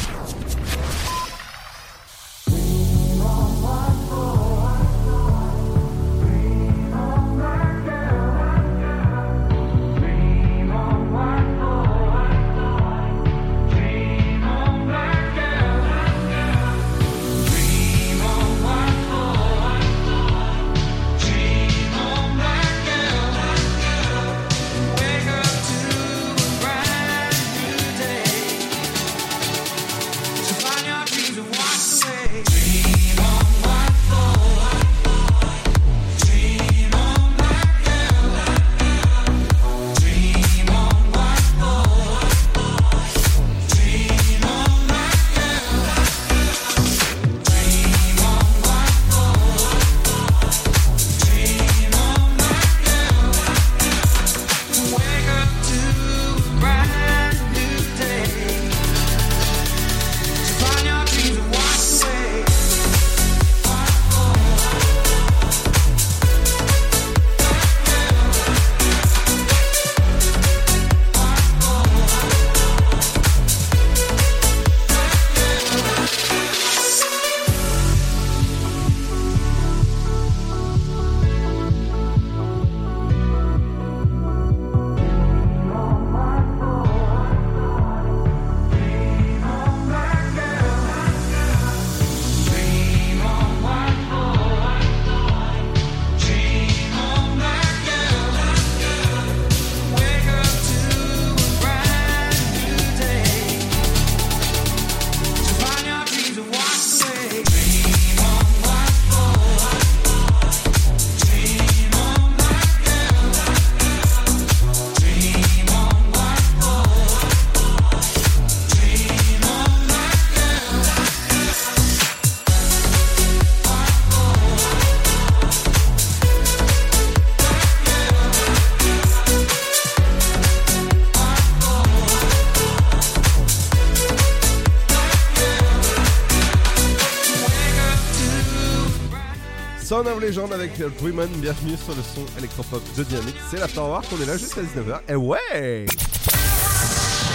Legend avec Dreamin, bienvenue sur le son électropop de Dynamique. C'est l'Afterwork, on est là jusqu'à 19h. Et ouais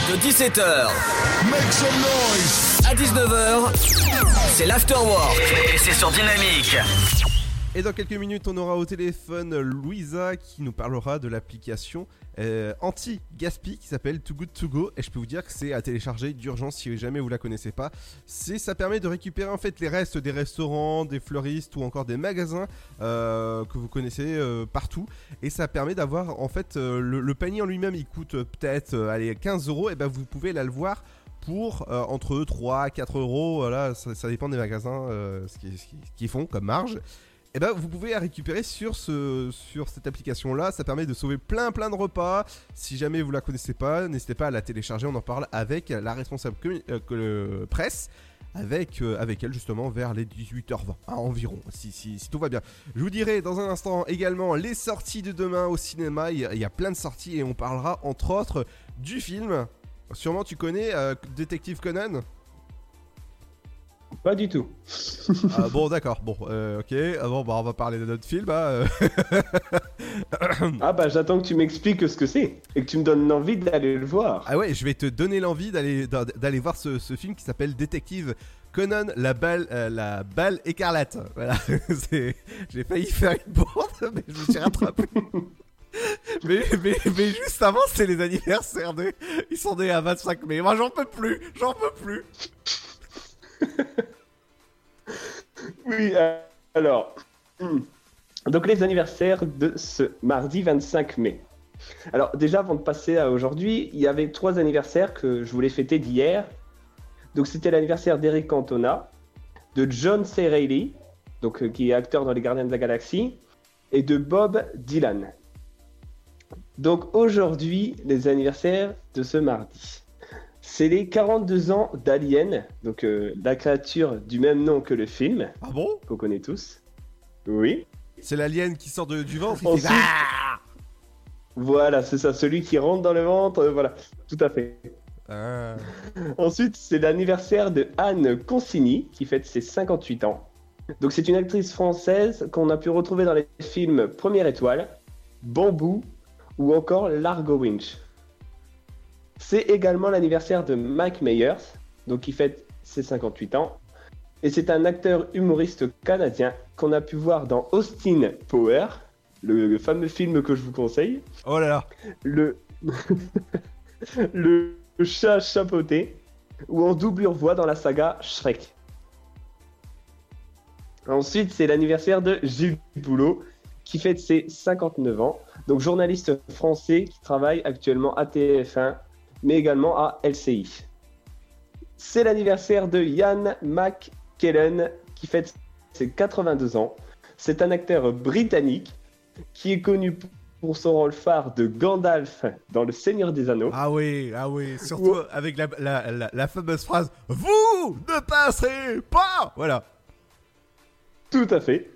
De 17h Make some noise À 19h, c'est l'Afterwork et c'est sur Dynamique. Et dans quelques minutes, on aura au téléphone Louisa qui nous parlera de l'application euh, anti-gaspi qui s'appelle Too Good To Go. Et je peux vous dire que c'est à télécharger d'urgence si jamais vous la connaissez pas. C'est, ça permet de récupérer en fait les restes des restaurants, des fleuristes ou encore des magasins euh, que vous connaissez euh, partout. Et ça permet d'avoir en fait le, panier en lui-même, il coûte peut-être allez, 15 euros. Et ben vous pouvez là le voir pour entre 3 4 euros. Voilà, ça, dépend des magasins ce qu'ils qu'ils font comme marge. Et ben vous pouvez la récupérer sur, ce, sur cette application là, ça permet de sauver plein plein de repas. Si jamais vous la connaissez pas, n'hésitez pas à la télécharger, on en parle avec la responsable euh, presse, avec, euh, avec elle justement vers les 18h20 hein, environ, si, tout va bien. Je vous dirai dans un instant également les sorties de demain au cinéma, il y a, il y a plein de sorties et on parlera entre autres du film. Sûrement tu connais euh, Détective Conan? Pas du tout. Ah, bon, d'accord. Bon, euh, ok. Ah, bon, bah, on va parler de notre film. hein. Ah bah j'attends que tu m'expliques ce que c'est et que tu me donnes l'envie d'aller le voir. Ah ouais, je vais te donner l'envie d'aller d'a- d'aller voir ce, ce film qui s'appelle Détective Conan la balle euh, la balle écarlate. Voilà, [LAUGHS] j'ai failli faire une bourde, mais je me suis rattrapé. [LAUGHS] mais, mais, mais juste avant, c'est les anniversaires de. Ils sont nés à 25 mai. Moi, j'en peux plus, j'en peux plus. [LAUGHS] Oui, euh, alors. hmm. Donc les anniversaires de ce mardi 25 mai. Alors déjà, avant de passer à aujourd'hui, il y avait trois anniversaires que je voulais fêter d'hier. Donc c'était l'anniversaire d'Eric Cantona, de John C. Donc, euh, qui est acteur dans Les Gardiens de la Galaxie, et de Bob Dylan. Donc aujourd'hui, les anniversaires de ce mardi. C'est les 42 ans d'Alien, donc euh, la créature du même nom que le film. Ah bon? Qu'on connaît tous. Oui. C'est l'alien qui sort de- du ventre. Ensuite- fait Ah Voilà, c'est ça, celui qui rentre dans le ventre, euh, voilà, tout à fait. Ah. Ensuite, c'est l'anniversaire de Anne Consigny, qui fête ses 58 ans. Donc, c'est une actrice française qu'on a pu retrouver dans les films Première Étoile, Bambou ou encore Largo Winch. C'est également l'anniversaire de Mike Myers, donc qui fête ses 58 ans. Et c'est un acteur humoriste canadien qu'on a pu voir dans Austin Power, le, le fameux film que je vous conseille. Oh là là. Le, [LAUGHS] le chat chapeauté, ou en doublure voix dans la saga Shrek. Ensuite, c'est l'anniversaire de Gilles Boulot, qui fête ses 59 ans. Donc, journaliste français qui travaille actuellement à TF1, mais également à LCI. C'est l'anniversaire de Ian McKellen, qui fête ses 82 ans. C'est un acteur britannique qui est connu pour son rôle phare de Gandalf dans Le Seigneur des Anneaux. Ah oui, ah oui, surtout avec la, la, la- la fameuse phrase Vous ne passerez pas Voilà. Tout à fait.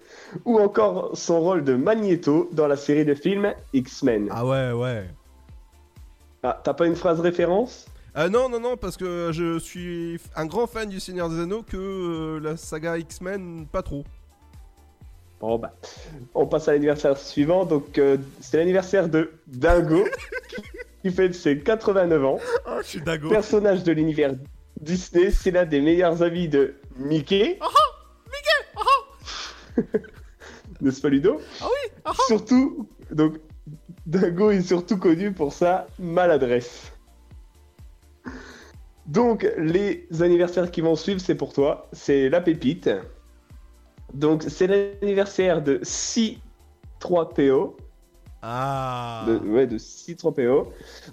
Ou encore son rôle de Magneto dans la série de films X-Men. Ah ouais, ouais. Ah, t'as pas une phrase référence? Euh, non, non, non, parce que je suis un grand fan du Seigneur des Anneaux que euh, la saga X-Men, pas trop. Bon bah, on passe à l'anniversaire suivant. Donc euh, c'est l'anniversaire de Dingo, [LAUGHS] qui fête ses 89 ans. Oh, je suis Dingo. Personnage de l'univers Disney, c'est l'un des meilleurs amis de Mickey. [LAUGHS] N'est-ce pas Ludo? Ah oui Surtout, donc, Dingo est surtout connu pour sa maladresse. Donc, les anniversaires qui vont suivre, c'est pour toi. C'est la pépite. Donc, c'est l'anniversaire de 6-3PO. Ah De, ouais, de 6-3PO.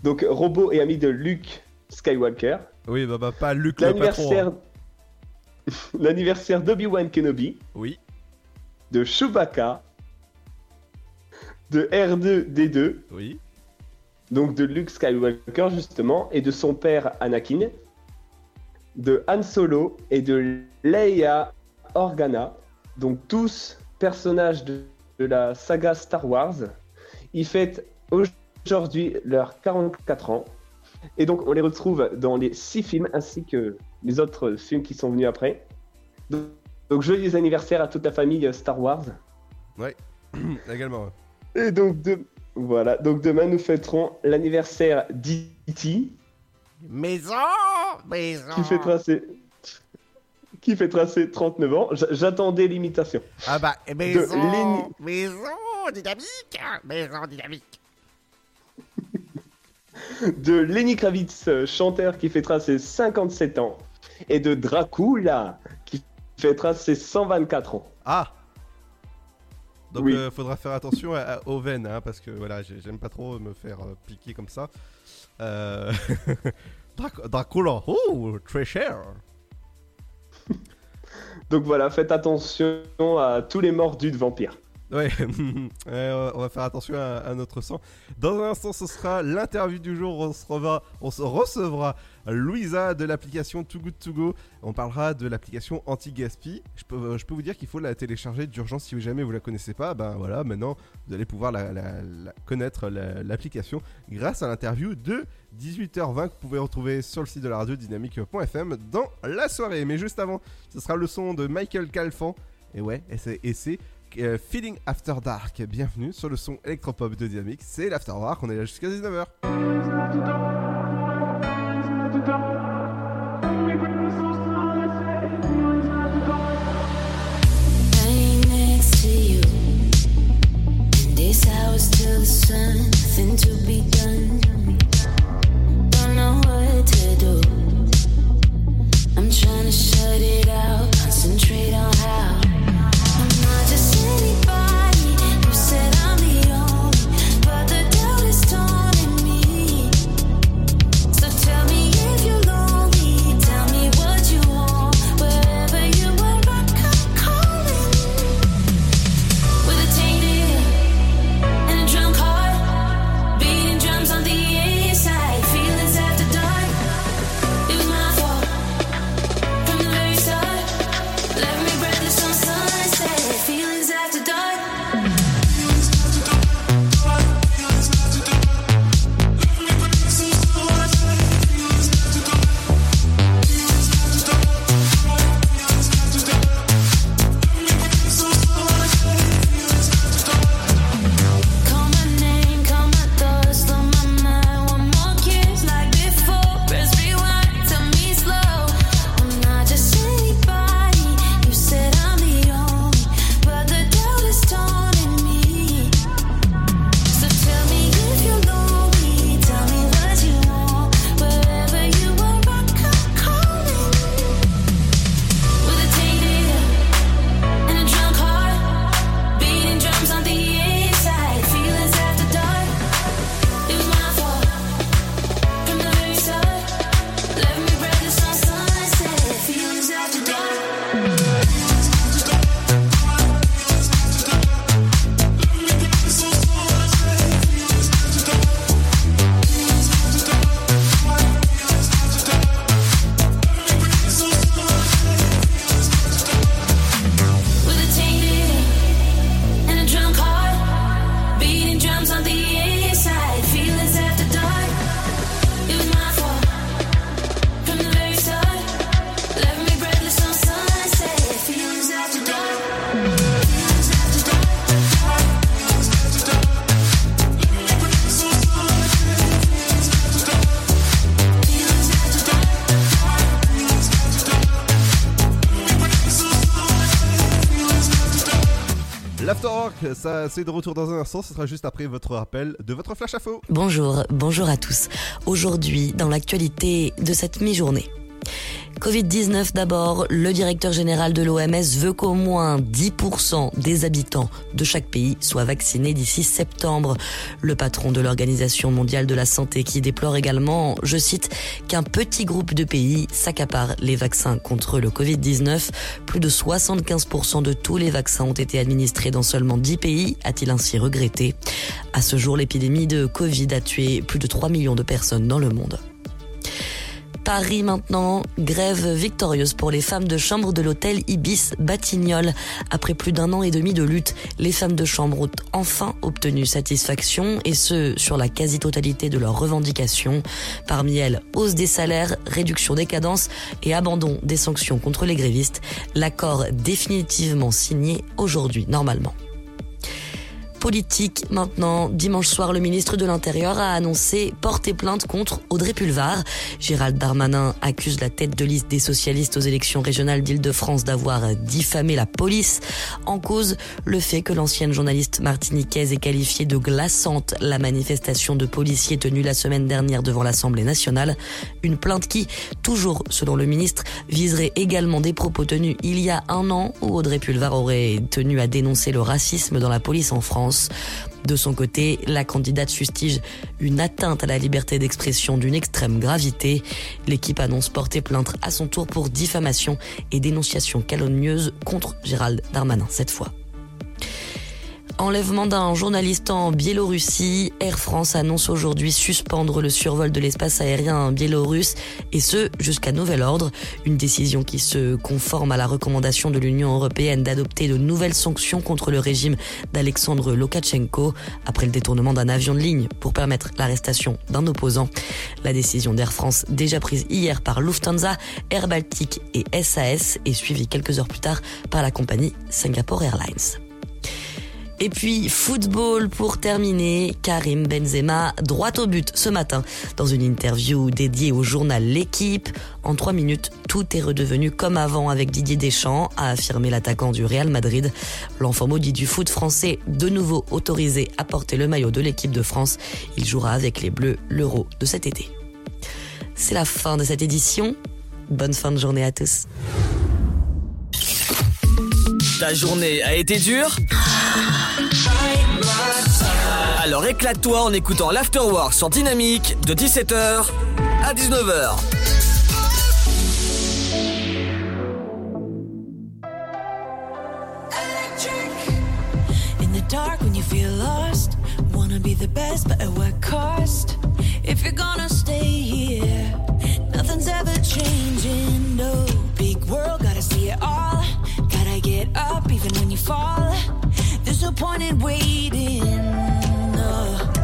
Donc, robot et ami de Luke Skywalker. Oui, bah, bah pas le patron. L'anniversaire... hein. [LAUGHS] L'anniversaire d'Obi-Wan Kenobi. Oui. De Chewbacca. De R2D2. Oui. Donc de Luke Skywalker justement, et de son père Anakin. De Han Solo et de Leia Organa. Donc tous personnages de, de la saga Star Wars. Ils fêtent aujourd'hui leurs 44 ans. Et donc on les retrouve dans les six films ainsi que les autres films qui sont venus après. Donc, donc joyeux anniversaire à toute la famille Star Wars. Ouais, [CLEARS THROAT] également. Et donc, de... voilà. donc demain, nous fêterons l'anniversaire d'E.T. Maison Maison qui fêtera ses... qui fêtera ses 39 ans. J'attendais l'imitation. Ah bah, maison Maison dynamique Maison dynamique [LAUGHS] De Lenny Kravitz, chanteur qui fêtera ses 57 ans. Et de Dracula, qui fêtera ses 124 ans. Ah Donc Oui. euh, faudra faire attention à- à- aux veines, hein, parce que voilà, j'ai- j'aime pas trop me faire euh, piquer comme ça. Euh... [LAUGHS] Drac- Dracula, oh, très cher [LAUGHS] Donc voilà, faites attention à tous les mordus de vampires. Ouais, [LAUGHS] euh, on va faire attention à, notre sang. Dans un instant, ce sera l'interview du jour. On se, reva- on se recevra Louisa de l'application Too Good To Go. On parlera de l'application anti-gaspi. Je peux, je peux vous dire qu'il faut la télécharger d'urgence si jamais vous la connaissez pas. Ben voilà, maintenant vous allez pouvoir la, connaître la- l'application grâce à l'interview de 18h20 que vous pouvez retrouver sur le site de la radio dynamique.fm dans la soirée. Mais juste avant, ce sera le son de Michael Calfan. Et ouais, et c'est euh, Feeling After Dark. Bienvenue sur le son électropop de Dynamique. C'est l'Afterwork, on est là jusqu'à 19h. Lying c'est de retour dans un instant. Ce sera juste après votre rappel de votre flash info. Bonjour, bonjour à tous. Aujourd'hui, dans l'actualité de cette mi-journée. Covid-19 d'abord, le directeur général de l'OMS veut qu'au moins 10% des habitants de chaque pays soient vaccinés d'ici septembre. Le patron de l'Organisation mondiale de la santé qui déplore également, je cite, qu'un petit groupe de pays s'accapare les vaccins contre le Covid-19. Plus de 75% de tous les vaccins ont été administrés dans seulement 10 pays, a-t-il ainsi regretté. À ce jour, l'épidémie de Covid a tué plus de 3 millions de personnes dans le monde. Paris maintenant, grève victorieuse pour les femmes de chambre de l'hôtel Ibis Batignolles. Après plus d'un an et demi de lutte, les femmes de chambre ont enfin obtenu satisfaction et ce, sur la quasi-totalité de leurs revendications. Parmi elles, hausse des salaires, réduction des cadences et abandon des sanctions contre les grévistes. L'accord définitivement signé aujourd'hui, normalement politique maintenant. Dimanche soir, le ministre de l'Intérieur a annoncé porter plainte contre Audrey Pulvar. Gérald Darmanin accuse la tête de liste des socialistes aux élections régionales d'Île-de-France d'avoir diffamé la police. En cause, le fait que l'ancienne journaliste martiniquaise ait qualifié de glaçante la manifestation de policiers tenue la semaine dernière devant l'Assemblée nationale. Une plainte qui, toujours selon le ministre, viserait également des propos tenus il y a un an où Audrey Pulvar aurait tenu à dénoncer le racisme dans la police en France. De son côté, la candidate fustige une atteinte à la liberté d'expression d'une extrême gravité. L'équipe annonce porter plainte à son tour pour diffamation et dénonciation calomnieuse contre Gérald Darmanin cette fois. Enlèvement d'un journaliste en Biélorussie. Air France annonce aujourd'hui suspendre le survol de l'espace aérien biélorusse et ce jusqu'à nouvel ordre. Une décision qui se conforme à la recommandation de l'Union européenne d'adopter de nouvelles sanctions contre le régime d'Alexandre Lokachenko après le détournement d'un avion de ligne pour permettre l'arrestation d'un opposant. La décision d'Air France déjà prise hier par Lufthansa, Air Baltic et SAS est suivie quelques heures plus tard par la compagnie Singapore Airlines. Et puis football pour terminer, Karim Benzema droit au but ce matin dans une interview dédiée au journal L'équipe. En trois minutes, tout est redevenu comme avant avec Didier Deschamps, a affirmé l'attaquant du Real Madrid. L'enfant maudit du foot français, de nouveau autorisé à porter le maillot de l'équipe de France. Il jouera avec les Bleus l'Euro de cet été. C'est la fin de cette édition. Bonne fin de journée à tous. Ta journée a été dure Alors éclate-toi en écoutant l'Afterwork sur Dynamique de 17h à 19h. In the dark when you feel lost, wanna be the best, but at what cost? If you're gonna stay here, nothing's ever changing. No big world, gotta see it all. Gotta get up even when you fall. There's no point in waiting. No.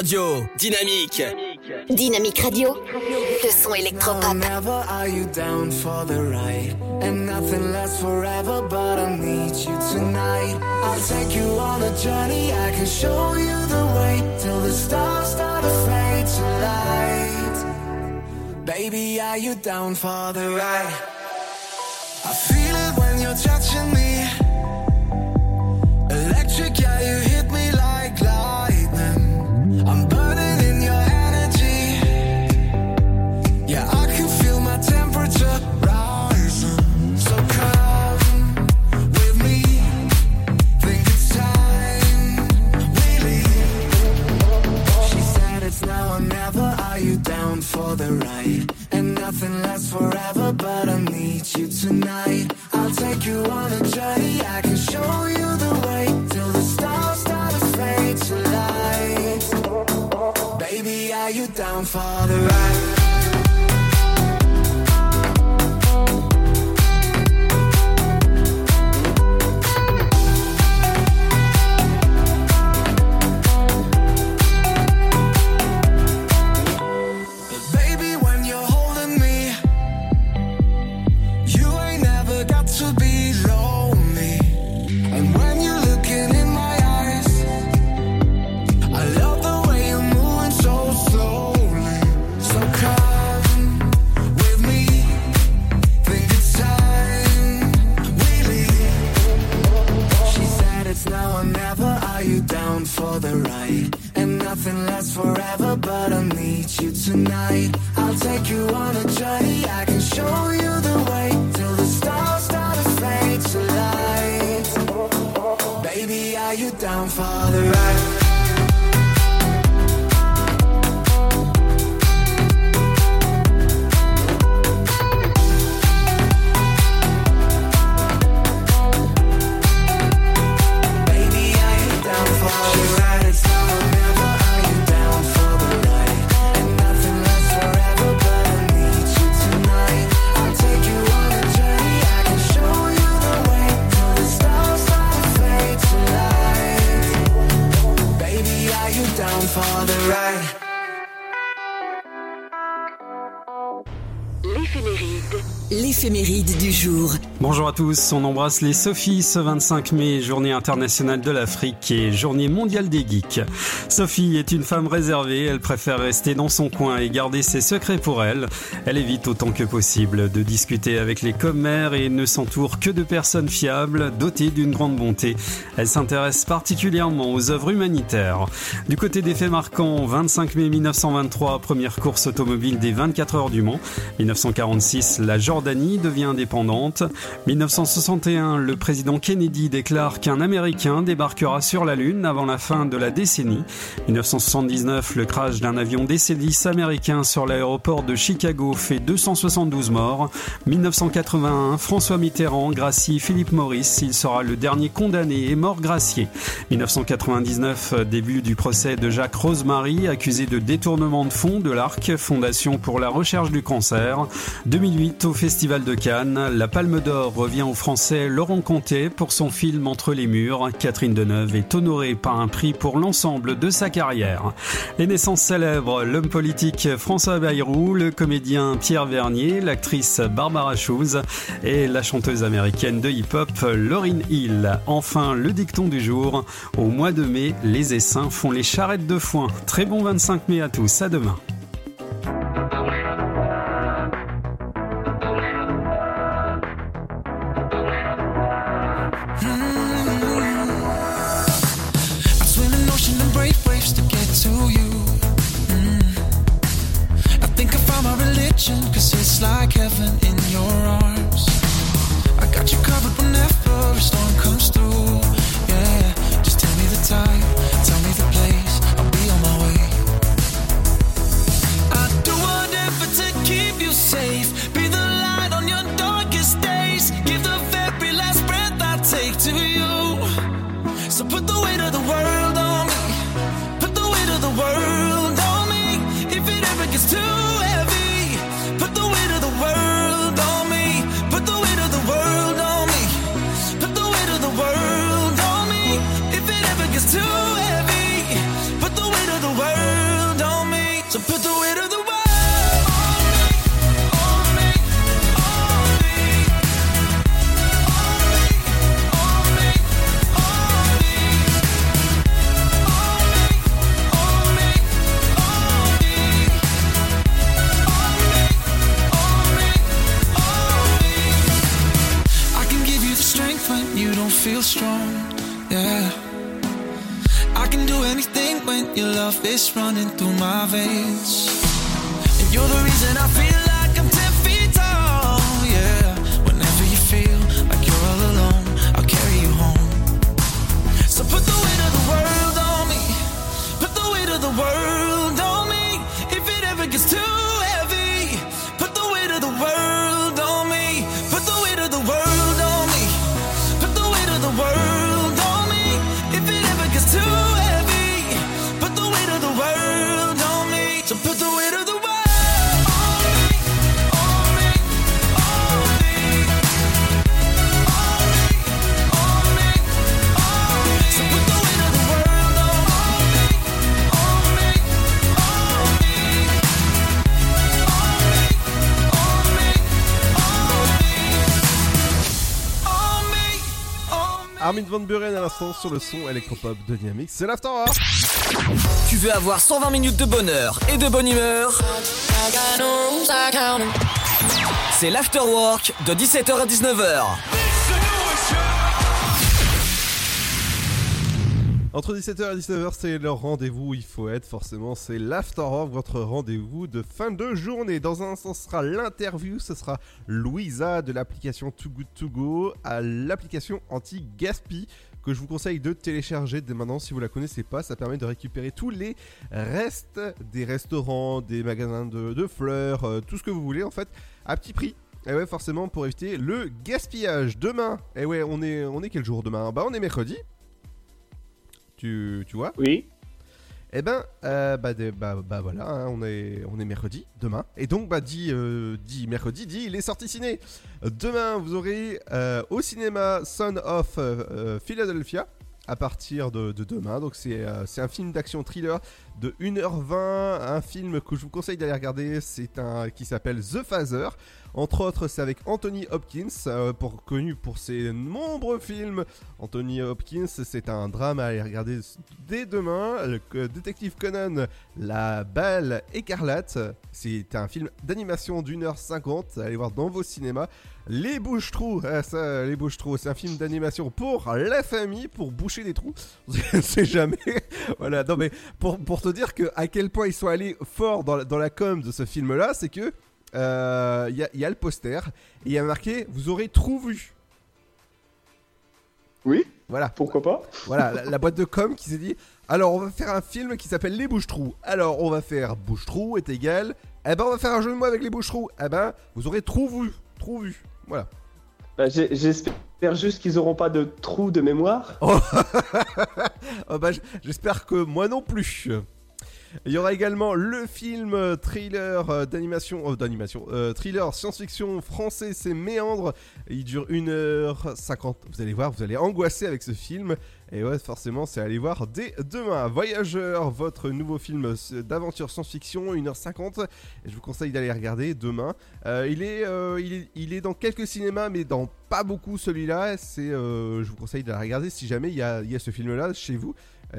Radio, dynamique. Dynamique Radio, le son électropop. Never are you down for the ride, and nothing lasts forever. But I need you tonight. I'll take you on a journey. I can show you the way till the stars start to fade to light. Baby, are you down for the ride? I feel it when you're touching me. Nothing lasts forever, but I need you tonight. I'll take you on a journey. I can show you the way till the stars start to fade to light. Baby, are you down for the ride? Tonight. I'll take you on a journey. I can show you the way till the stars start to fade to light. Baby, are you down for the ride? L'éphéméride. Du jour. Bonjour à tous, on embrasse les Sophies ce 25 mai, journée internationale de l'Afrique et journée mondiale des geeks. Sophie est une femme réservée, elle préfère rester dans son coin et garder ses secrets pour elle. Elle évite autant que possible de discuter avec les commères et ne s'entoure que de personnes fiables, dotées d'une grande bonté. Elle s'intéresse particulièrement aux œuvres humanitaires. Du côté des faits marquants, 25 mai 1923, première course automobile des 24 heures du Mans. 1946, la Devient indépendante. 1961, le président Kennedy déclare qu'un Américain débarquera sur la Lune avant la fin de la décennie. 1979, le crash d'un avion DC-10 américain sur l'aéroport de Chicago fait 272 morts. 1981, François Mitterrand gracie Philippe Maurice. Il sera le dernier condamné et mort gracié. 1999, début du procès de Jacques Rosemary, accusé de détournement de fonds de l'ARC, Fondation pour la recherche du cancer. 2008, au Festival Festival de Cannes. La Palme d'Or revient au Français Laurent Comté pour son film Entre les murs. Catherine Deneuve est honorée par un prix pour l'ensemble de sa carrière. Les naissances célèbres, l'homme politique François Bayrou, le comédien Pierre Vernier, l'actrice Barbara Shoes et la chanteuse américaine de hip-hop Lauryn Hill. Enfin, le dicton du jour. Au mois de mai, les essaims font les charrettes de foin. Très bon 25 mai à tous. À demain. It's running through my veins. And you're the reason I feel Armin Van Buren à l'instant sur le son électropop de Dynamics. C'est l'After Hour. Tu veux avoir 120 minutes de bonheur et de bonne humeur? C'est l'afterwork de 17h à 19h. Entre 17h et 19h, c'est le rendez-vous il faut être. Forcément, c'est l'After Hour, votre rendez-vous de fin de journée. Dans un instant, ce sera l'interview. Ce sera Louisa de l'application Too Good To Go à l'application anti-gaspi que je vous conseille de télécharger dès maintenant si vous la connaissez pas. Ça permet de récupérer tous les restes des restaurants, des magasins de, fleurs, euh, tout ce que vous voulez en fait, à petit prix. Et ouais, forcément, pour éviter le gaspillage. Demain, et ouais, on est, on est quel jour demain? Bah, on est mercredi. Tu, tu vois Oui. Eh ben, euh, bah, bah, bah voilà, hein, on, est, on est mercredi, demain. Et donc, bah, dit, euh, dit mercredi, dit il est sorti ciné. Demain, vous aurez euh, au cinéma Son of euh, euh, Philadelphia à partir de, de demain. Donc, c'est euh, c'est un film d'action thriller de 1h20. Un film que je vous conseille d'aller regarder. C'est un qui s'appelle The Phaser. Entre autres, c'est avec Anthony Hopkins, euh, pour, connu pour ses nombreux films. Anthony Hopkins, c'est un drame à aller regarder dès demain. Le euh, détective Conan, La Balle écarlate. C'est un film d'animation d'une heure cinquante. Allez voir dans vos cinémas. Les bouches-trous, ah, ça, les bouches-trous, c'est un film d'animation pour la famille, pour boucher des trous. [LAUGHS] c'est jamais. voilà, non mais pour, pour te dire que à quel point ils sont allés fort dans, la- dans la com de ce film-là, c'est que euh, il y, a- il y a le poster et il y a marqué vous aurez tout vu. Oui. Voilà. Pourquoi pas? Voilà, la, la boîte de com qui s'est dit alors on va faire un film qui s'appelle Les Bouches-Trous. Alors on va faire Bouche-Trou est égal. Eh ben on va faire un jeu de mots avec les Bouches-Trous. Eh ben vous aurez trop vu. Trop vu. Voilà. Bah, J'espère juste qu'ils auront pas de trou de mémoire. [LAUGHS] Oh, bah, j- J'espère que moi non plus. Il y aura également le film euh, thriller euh, d'animation, euh, d'animation, euh, thriller science-fiction français, c'est Méandre. Il dure 1h50. Vous allez voir, vous allez angoisser avec ce film. Et ouais, forcément, c'est aller voir dès demain. Voyageur, votre nouveau film d'aventure science-fiction, 1h50. Et je vous conseille d'aller regarder demain. Euh, il, est, euh, il, est, il dans quelques cinémas, mais dans pas beaucoup celui-là. Euh, je vous conseille d'aller regarder si jamais il y a, ce film-là chez vous.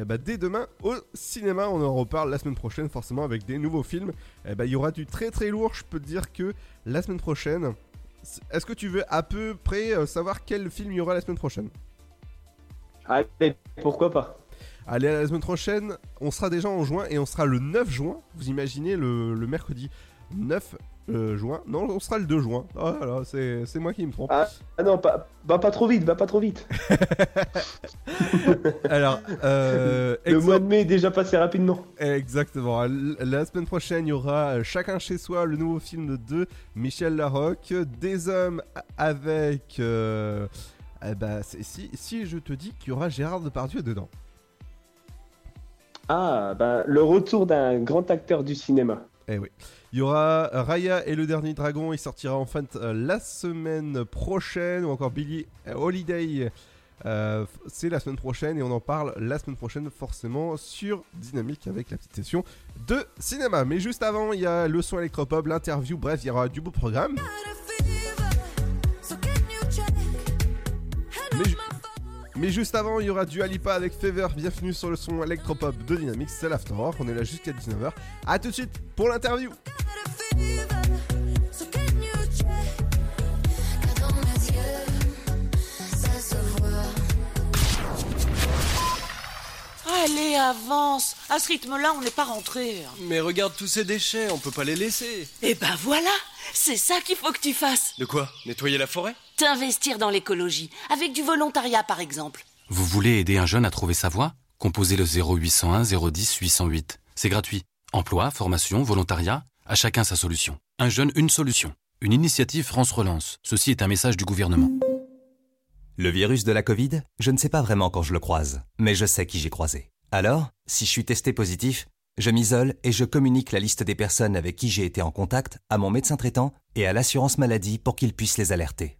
Bah, dès demain au cinéma, on en reparle la semaine prochaine forcément avec des nouveaux films. Bah, il y aura du très très lourd, je peux te dire que la semaine prochaine. Est-ce que tu veux à peu près euh, savoir quel film il y aura la semaine prochaine? Allez, pourquoi pas Allez, à la semaine prochaine, on sera déjà en juin et on sera le 9 juin. Vous imaginez le, le mercredi 9 euh, juin Non, on sera le 2 juin. Oh là là, c'est moi qui me trompe. Ah, ah non, pas, va pas trop vite, va pas trop vite. [LAUGHS] Alors, euh, Le mois de mai est déjà passé rapidement. Exactement. La semaine prochaine, il y aura Chacun chez soi, le nouveau film de Michel Larocque, Des hommes avec. euh, eh ben, si, si je te dis qu'il y aura Gérard Depardieu dedans. Ah, bah, le retour d'un grand acteur du cinéma. Eh oui. Il y aura Raya et le dernier dragon, il sortira en fait euh, la semaine prochaine, ou encore Billy Holiday. euh, c'est la semaine prochaine et on en parle la semaine prochaine forcément sur Dynamique avec la petite session de cinéma. Mais juste avant, il y a le son électropop, l'interview, bref, il y aura du beau programme. Mais juste avant, il y aura du Alipa avec Fever. Bienvenue sur le son électropop de Dynamics, c'est l'Afterwork. On est là jusqu'à 19h. A tout de suite pour l'interview. Allez, avance. À ce rythme-là, on n'est pas rentré. Mais regarde tous ces déchets, on peut pas les laisser. Eh ben voilà, c'est ça qu'il faut que tu fasses. De quoi? Nettoyer la forêt? T'investir dans l'écologie, avec du volontariat par exemple. Vous voulez aider un jeune à trouver sa voie? Composez le 0801 010 808. C'est gratuit. Emploi, formation, volontariat, à chacun sa solution. Un jeune, une solution. Une initiative France Relance. Ceci est un message du gouvernement. Le virus de la Covid, je ne sais pas vraiment quand je le croise, mais je sais qui j'ai croisé. Alors, si je suis testé positif, je m'isole et je communique la liste des personnes avec qui j'ai été en contact à mon médecin traitant et à l'assurance maladie pour qu'ils puissent les alerter.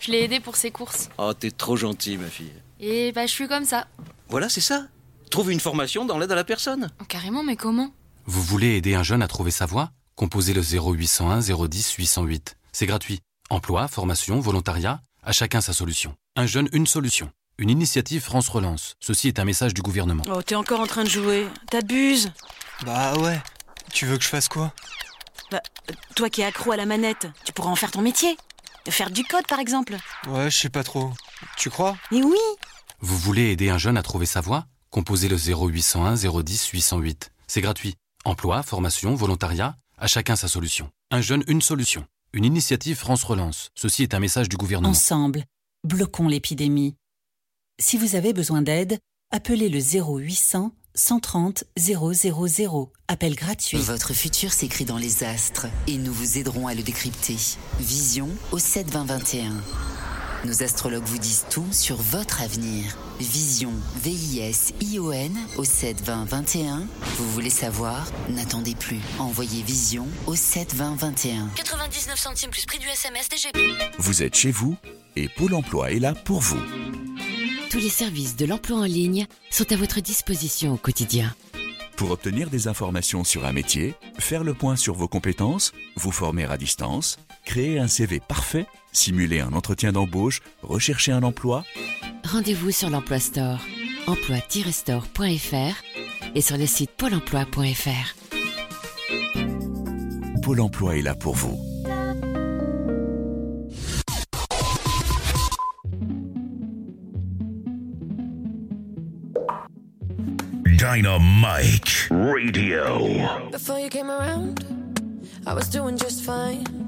Je l'ai aidée pour ses courses. Oh, t'es trop gentil, ma fille. Et bah, je suis comme ça. Voilà, c'est ça. Trouve une formation dans l'aide à la personne. Carrément, mais comment? Vous voulez aider un jeune à trouver sa voie? Composez le 0801 010 808. C'est gratuit. Emploi, formation, volontariat, à chacun sa solution. Un jeune, une solution. Une initiative France Relance. Ceci est un message du gouvernement. Oh, t'es encore en train de jouer. T'abuses. Bah ouais. Tu veux que je fasse quoi? Bah, toi qui es accro à la manette, tu pourras en faire ton métier. Faire du code, par exemple. Ouais, je sais pas trop. Tu crois? Mais oui Vous voulez aider un jeune à trouver sa voie? Composez le 0801 010 808. C'est gratuit. Emploi, formation, volontariat, à chacun sa solution. Un jeune, une solution. Une initiative France Relance. Ceci est un message du gouvernement. Ensemble, bloquons l'épidémie. Si vous avez besoin d'aide, appelez le 0800 130 000. Appel gratuit. Votre futur s'écrit dans les astres et nous vous aiderons à le décrypter. Vision au 72021. Nos astrologues vous disent tout sur votre avenir. Vision, V-I-S-I-O-N au 72021. Vous voulez savoir? N'attendez plus. Envoyez Vision au 72021. 99 centimes plus prix du SMS DGP. Vous êtes chez vous et Pôle emploi est là pour vous. Tous les services de l'emploi en ligne sont à votre disposition au quotidien. Pour obtenir des informations sur un métier, faire le point sur vos compétences, vous former à distance, créer un CV parfait, simuler un entretien d'embauche, rechercher un emploi, Rendez-vous sur l'Emploi Store. emploi-store.fr et sur le site pôle emploi.fr. Pôle emploi est là pour vous. Dynamite Radio. Before you came around, I was doing just fine.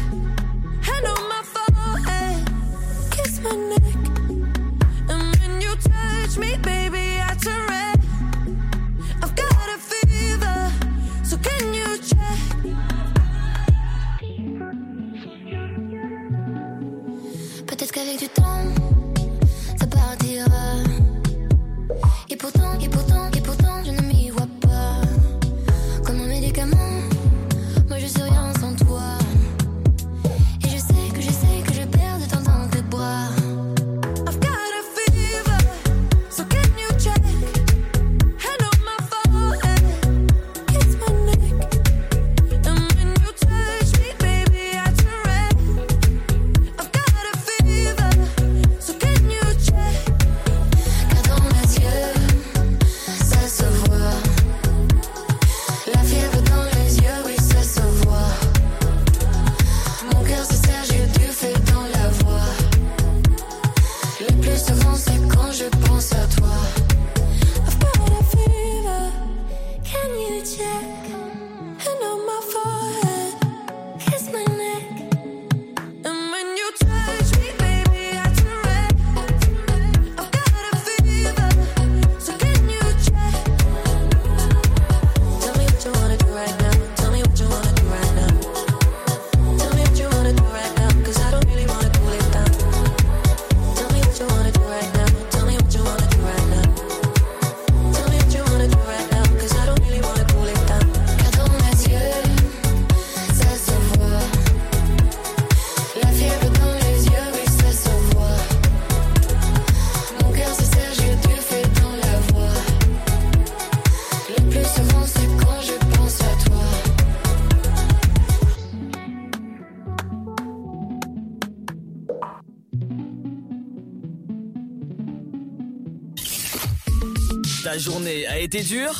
Ta journée a été dure?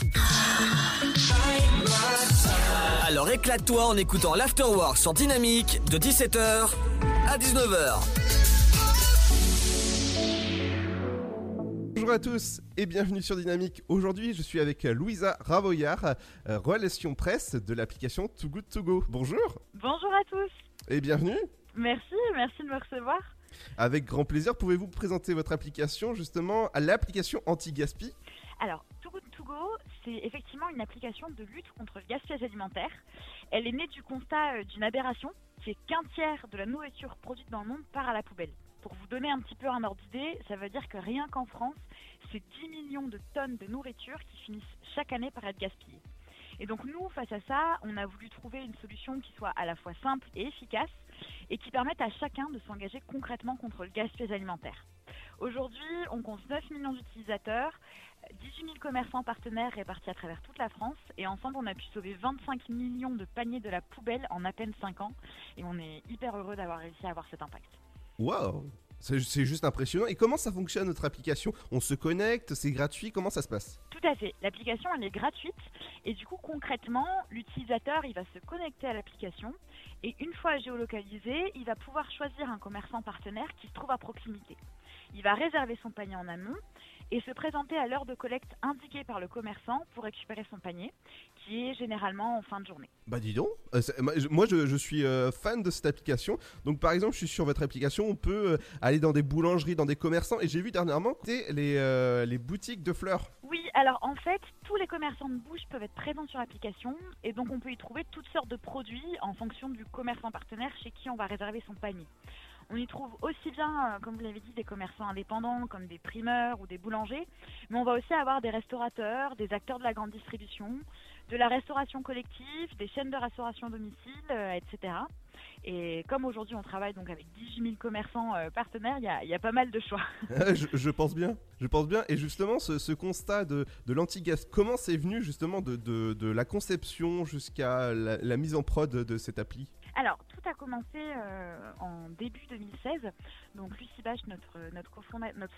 Alors éclate-toi en écoutant l'Afterwork sur Dynamique de 17h à 19h. Bonjour à tous et bienvenue sur Dynamique. Aujourd'hui, je suis avec Louisa Ravoyard, euh, relation presse de l'application Too Good To Go. Bonjour Bonjour à tous. et bienvenue. Merci, merci de me recevoir. Avec grand plaisir, pouvez-vous présenter votre application justement à l'application anti-gaspi Alors, Too Good To Go, c'est effectivement une application de lutte contre le gaspillage alimentaire. Elle est née du constat euh, d'une aberration qui est qu'un tiers de la nourriture produite dans le monde part à la poubelle. Pour vous donner un petit peu un ordre d'idée, ça veut dire que rien qu'en France, c'est 10 millions de tonnes de nourriture qui finissent chaque année par être gaspillées. Et donc nous, face à ça, on a voulu trouver une solution qui soit à la fois simple et efficace et qui permette à chacun de s'engager concrètement contre le gaspillage alimentaire. Aujourd'hui, on compte 9 millions d'utilisateurs, 18 000 commerçants partenaires répartis à travers toute la France et ensemble, on a pu sauver 25 millions de paniers de la poubelle en à peine 5 ans et on est hyper heureux d'avoir réussi à avoir cet impact. Waouh c'est juste impressionnant. Et comment ça fonctionne notre application? On se connecte, c'est gratuit, comment ça se passe? Tout à fait. L'application, elle est gratuite. Et du coup, concrètement, l'utilisateur, il va se connecter à l'application. Et une fois géolocalisé, il va pouvoir choisir un commerçant partenaire qui se trouve à proximité. Il va réserver son panier en amont et se présenter à l'heure de collecte indiquée par le commerçant pour récupérer son panier, qui est généralement en fin de journée. Bah dis donc, euh, moi je- suis euh, fan de cette application. Donc par exemple, je suis sur votre application, on peut euh, aller dans des boulangeries, dans des commerçants. Et j'ai vu dernièrement les, les boutiques de fleurs. Oui, alors en fait, tous les commerçants de bouche peuvent être présents sur l'application et donc on peut y trouver toutes sortes de produits en fonction du commerçant partenaire chez qui on va réserver son panier. On y trouve aussi bien, euh, comme vous l'avez dit, des commerçants indépendants comme des primeurs ou des boulangers, mais on va aussi avoir des restaurateurs, des acteurs de la grande distribution, de la restauration collective, des chaînes de restauration à domicile, euh, etc. Et comme aujourd'hui on travaille donc avec 18 000 commerçants euh, partenaires, il y a, il y a pas mal de choix. [LAUGHS] je, je pense bien, je pense bien. Et justement, ce, ce constat de, de l'anti-gas, comment c'est venu justement de, de- de la conception jusqu'à la, la mise en prod de cette appli? Alors, a commencé euh, en début 2016. Donc, Lucie Bache, notre, notre,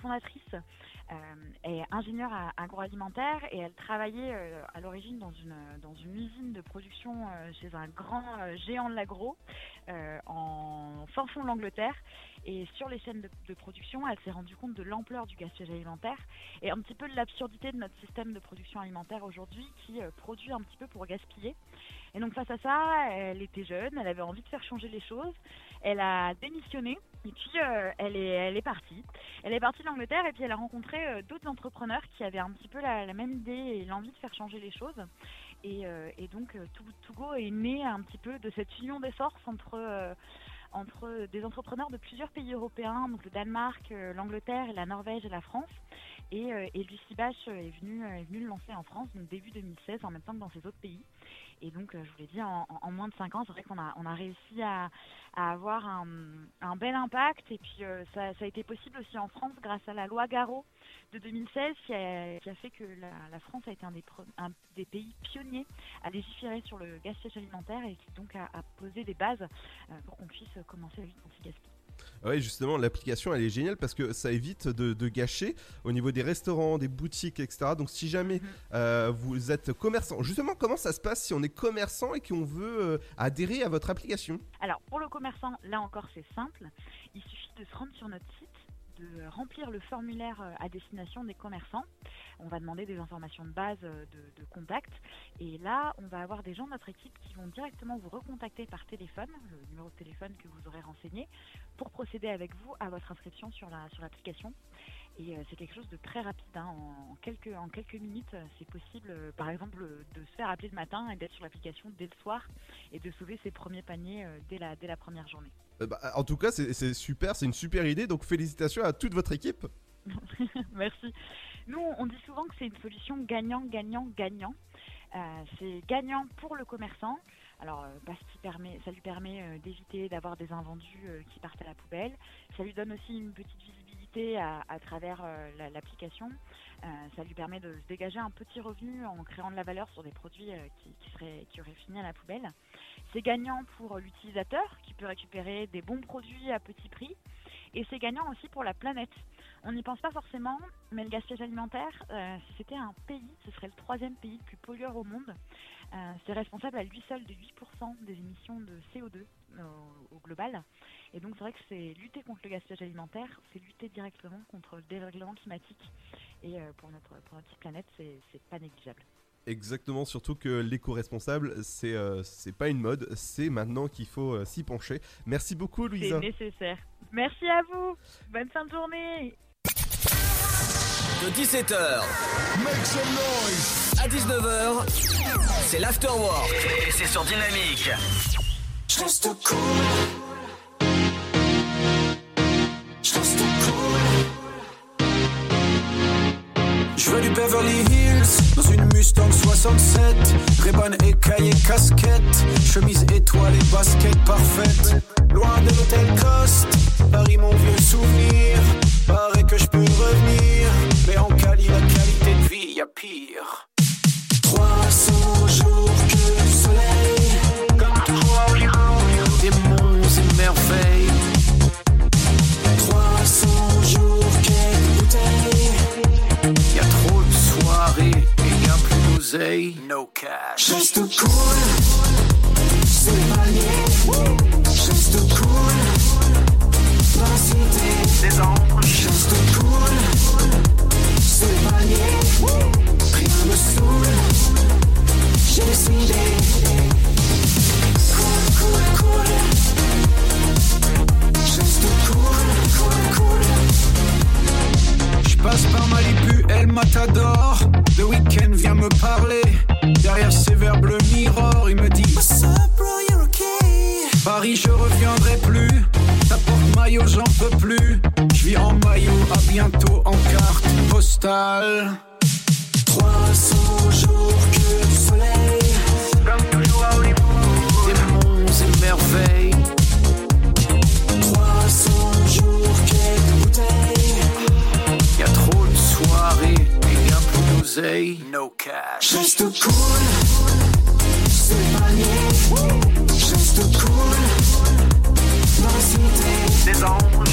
fondatrice, euh, est ingénieure agroalimentaire et elle travaillait euh, à l'origine dans une, dans une usine de production chez un grand géant de l'agro en fin fond de l'Angleterre. Et sur les chaînes de, production, elle s'est rendue compte de l'ampleur du gaspillage alimentaire et un petit peu de l'absurdité de notre système de production alimentaire aujourd'hui qui produit un petit peu pour gaspiller. Et donc face à ça, elle était jeune, elle avait envie de faire changer les choses. Elle a démissionné et puis euh, elle, est, elle est partie. Elle est partie de l'Angleterre et puis elle a rencontré euh, d'autres entrepreneurs qui avaient un petit peu la, même idée et l'envie de faire changer les choses. Et, euh, donc To- Togo est né un petit peu de cette union des forces entre, entre des entrepreneurs de plusieurs pays européens, donc le Danemark, l'Angleterre, la Norvège et la France. Et, et Lucie Bache est venue, est venue le lancer en France, donc début 2016, en même temps que dans ces autres pays. Et donc, euh, je vous l'ai dit, en, moins de 5 ans, c'est vrai qu'on a, on a réussi à, à avoir un, un bel impact. Et puis, euh, ça, a été possible aussi en France grâce à la loi Garot de 2016 qui a, fait que la, France a été un des, des pays pionniers à légiférer sur le gaspillage alimentaire et qui donc a, posé des bases euh, pour qu'on puisse commencer à lutte anti-gaspillage. Oui, justement, l'application elle est géniale parce que ça évite de, de gâcher au niveau des restaurants, des boutiques, etc. Donc, si jamais euh, vous êtes commerçant, justement, comment ça se passe si on est commerçant et qu'on veut euh, adhérer à votre application? Alors, pour le commerçant, là encore, c'est simple. Il suffit de se rendre sur notre site, de remplir le formulaire euh, à destination des commerçants. On va demander des informations de base euh, de, contact. Et là, on va avoir des gens de notre équipe qui vont directement vous recontacter par téléphone, le numéro de téléphone que vous aurez renseigné, pour procéder avec vous à votre inscription sur la sur l'application. Et euh, c'est quelque chose de très rapide. hein. En, quelques, en quelques minutes, c'est possible, par exemple, de se faire appeler le matin et d'être sur l'application dès le soir et de sauver ses premiers paniers dès, la, dès la première journée. Euh, bah, En tout cas, c'est super, c'est une super idée. Donc, félicitations à toute votre équipe. [LAUGHS] Merci. Nous, on dit souvent que c'est une solution gagnant-gagnant-gagnant. Euh, c'est gagnant pour le commerçant, alors euh, parce qu'il permet, ça lui permet d'éviter d'avoir des invendus qui partent à la poubelle. Ça lui donne aussi une petite visibilité à, travers la- l'application. Ça lui permet de se dégager un petit revenu en créant de la valeur sur des produits qui seraient, qui auraient fini à la poubelle. C'est gagnant pour l'utilisateur qui peut récupérer des bons produits à petit prix. Et c'est gagnant aussi pour la planète. On n'y pense pas forcément, mais le gaspillage alimentaire, euh, si c'était un pays, ce serait le troisième pays le plus pollueur au monde. Euh, c'est responsable à lui seul de 8% des émissions de CO2 euh, au global. Et donc c'est vrai que c'est lutter contre le gaspillage alimentaire, c'est lutter directement contre le dérèglement climatique. Et pour, notre, pour notre petite planète, c'est pas négligeable. Exactement, surtout que l'éco-responsable, c'est euh, c'est pas une mode, c'est maintenant qu'il faut euh, s'y pencher. Merci beaucoup, C'est Louisa. nécessaire. Merci à vous. Bonne fin de journée. De 17h Make some noise à 19h, c'est l'afterwork et c'est sur Dynamique. Je reste cool. Je reste cool. Je veux du Beverly Hills dans une Mustang 67. Reban écaillé casquette, chemise étoile et basket parfaite. Loin de l'hôtel Coste, Paris mon vieux souvenir. Paraît que je peux revenir, mais en Cali la qualité de vie y a pire. No cash. Je reste cool, c'est. Je reste cool, dans la cité des reste cool, c'est les paliers. Rien me saoule, j'ai décidé. Cool, cool, cool. Je reste cool, cool, cool. Je passe par Malibu, El Matador. Bientôt en carte postale. 300 jours que du soleil. Comme toujours à Hollywood. Des monts et merveilles. 300 jours quelques bouteilles. Y'a trop de soirées et bien plus d'oseille. No cash. Reste cool. C'est panier. Je reste cool. Dans la cité. Des anges.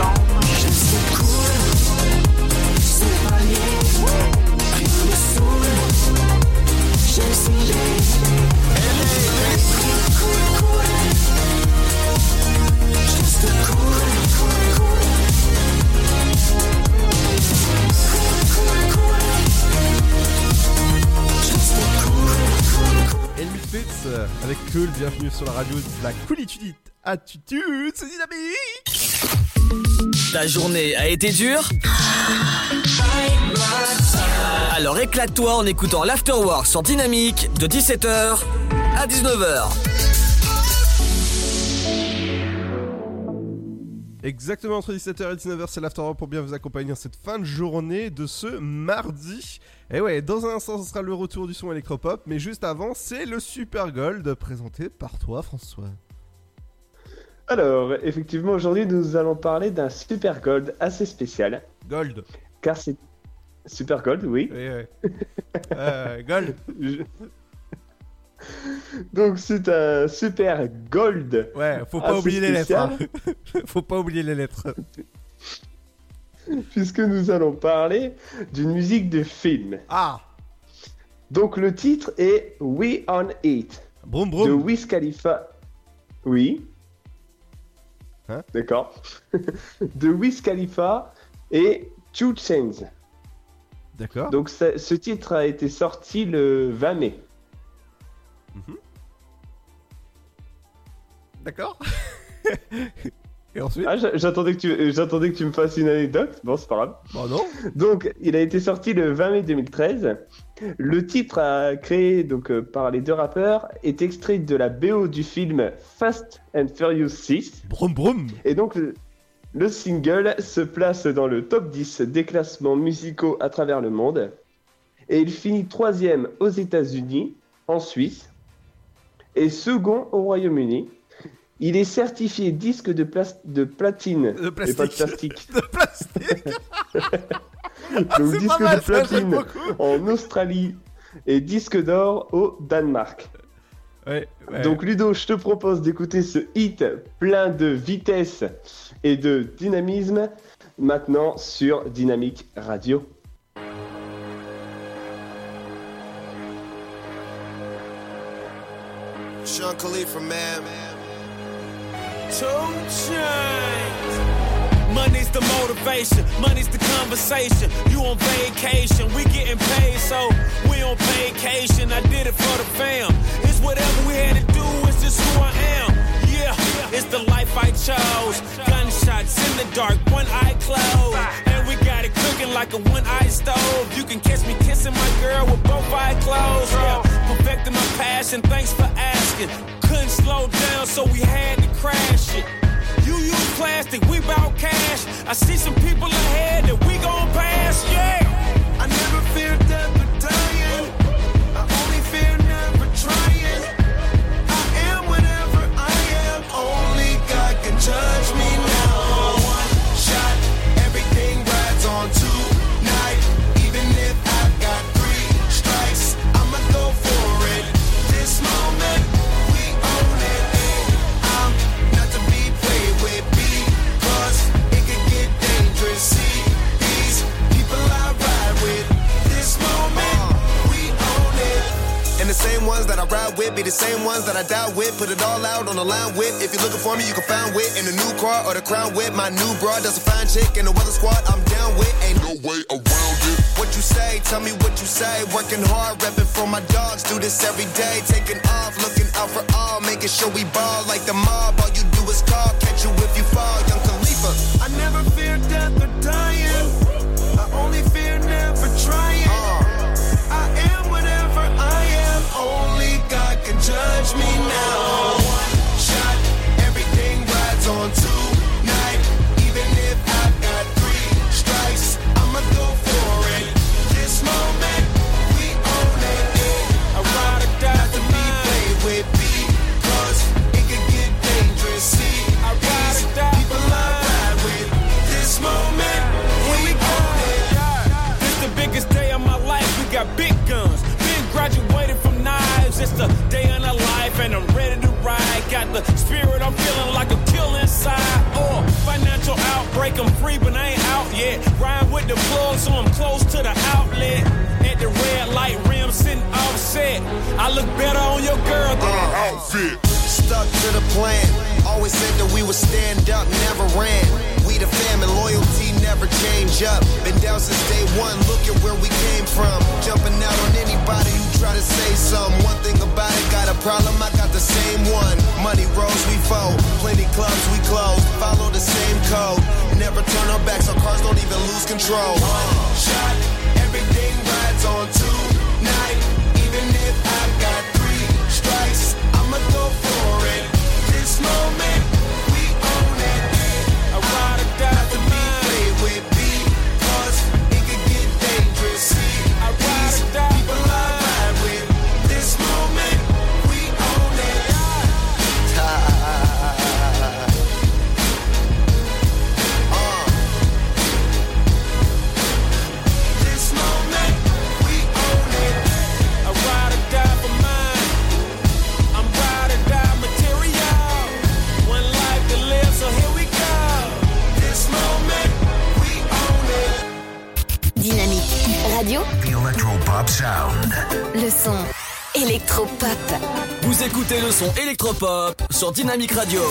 Cool. Je cool. Elmi Fitz euh, avec Cool, bienvenue sur la radio de la coolitude attitude, c'est dynamique Ta journée a été dure Alors éclate-toi en écoutant l'Afterwork sur Dynamique de 17h à 19h. Exactement entre 17h et 19h, c'est l'Afterwork pour bien vous accompagner en cette fin de journée de ce mardi. Et ouais, dans un instant, ce sera le retour du son électropop, mais juste avant, c'est le Super Gold présenté par toi, François. Alors, effectivement, aujourd'hui, nous allons parler d'un Super Gold assez spécial. Gold. Car c'est. Super Gold, oui. Oui, oui. Euh, Gold. Je- [LAUGHS] Donc, c'est un Super Gold. Ouais, faut pas oublier les lettres. hein. [LAUGHS] faut pas oublier les lettres. Puisque nous allons parler d'une musique de film. Ah Donc, le titre est We On It. Broum, De Wiz Khalifa. Oui. Hein D'accord. [LAUGHS] de Wiz Khalifa et Two Chainz. D'accord. Donc ça- ce titre a été sorti le 20 mai. D'accord. [LAUGHS] Et ensuite Ah, j'a- j'attendais que tu j'attendais que tu me fasses une anecdote. Bon, c'est pas grave. Bah non. Donc, il a été sorti le 20 mai 2013. Le titre a créé donc euh, par les deux rappeurs est extrait de la BO du film Fast and Furious 6. Brum brum. Et donc le, le single se place dans le top 10 des classements musicaux à travers le monde. Et il finit troisième aux États-Unis, en Suisse, et second au Royaume-Uni. Il est certifié disque de, plas- de platine De et pas de plastique. [LAUGHS] De plastique. [LAUGHS] Donc disque pas mal, de platine en Australie et disque d'or au Danemark. Ouais, ouais. Donc Ludo, je te propose d'écouter ce hit plein de vitesse et de dynamisme maintenant sur Dynamique Radio. Sean Khalifa, man. Two chains. Money's the motivation, money's the conversation. You on vacation, we getting paid, so we on vacation. I did it for the fam. It's whatever we had to do, it's just who I am. It's the life I chose. Gunshots in the dark, one eye closed. And we got it cooking like a one eye stove. You can catch me kissing my girl with both eyes closed. Yeah, perfecting my passion, thanks for asking. Couldn't slow down, so we had to crash it. You use plastic, we bout cash. I see some people ahead that we gon' pass, yeah. I never fear death ones that I ride with be the same ones that I die with. Put it all out on the line with. If you're looking for me, you can find wit in the new car or the crown with. My new broad does a fine chick in the weather squad. I'm down with. Ain't no way around it. What you say? Tell me what you say. Working hard, repping for my dogs. Do this every day. Taking off, looking out for all. Making sure we ball like the mob. All you do is call. Catch you if you fall. Young Khalifa. I never fear death or dying. I only fear never trying. only God can judge me now. hip-hop sur Radio.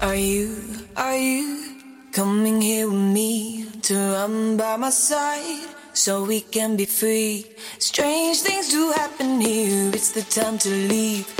Are you, are you coming here with me to run by my side so we can be free? Strange things do happen here, it's the time to leave.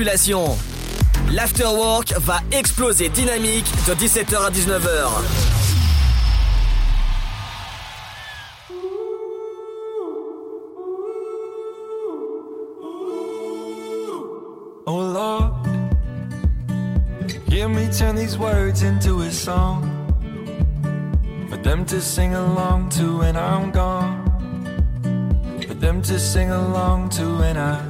population. L'afterwork va exploser dynamique de 17h à 19h. Oh Lord, hear me turn these words into a song for them to sing along to when I'm gone, for them to sing along to when I'm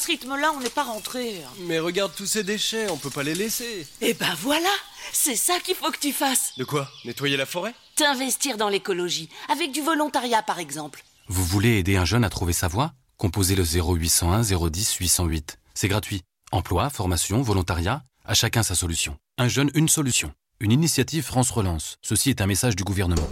Ce rythme-là, on n'est pas rentré. Mais regarde tous ces déchets, on peut pas les laisser. Eh ben voilà, c'est ça qu'il faut que tu fasses. De quoi Nettoyer la forêt T'investir dans l'écologie, avec du volontariat par exemple. Vous voulez aider un jeune à trouver sa voie Composez le 0801 010 808. C'est gratuit. Emploi, formation, volontariat, à chacun sa solution. Un jeune, une solution. Une initiative France Relance. Ceci est un message du gouvernement.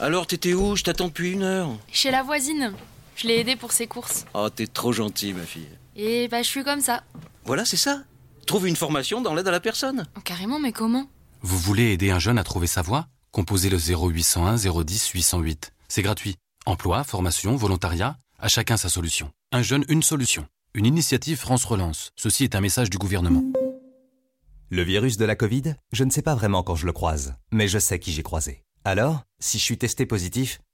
Alors, t'étais où? Je t'attends depuis une heure. Chez la voisine. Je l'ai aidée pour ses courses. Oh, t'es trop gentille, ma fille. Et bah, je suis comme ça. Voilà, c'est ça. Trouve une formation dans l'aide à la personne. Oh, carrément, mais comment? Vous voulez aider un jeune à trouver sa voie? Composez le 0801 010 808. C'est gratuit. Emploi, formation, volontariat, à chacun sa solution. Un jeune, une solution. Une initiative France Relance. Ceci est un message du gouvernement. Le virus de la Covid, je ne sais pas vraiment quand je le croise, mais je sais qui j'ai croisé. Alors, si je suis testé positif,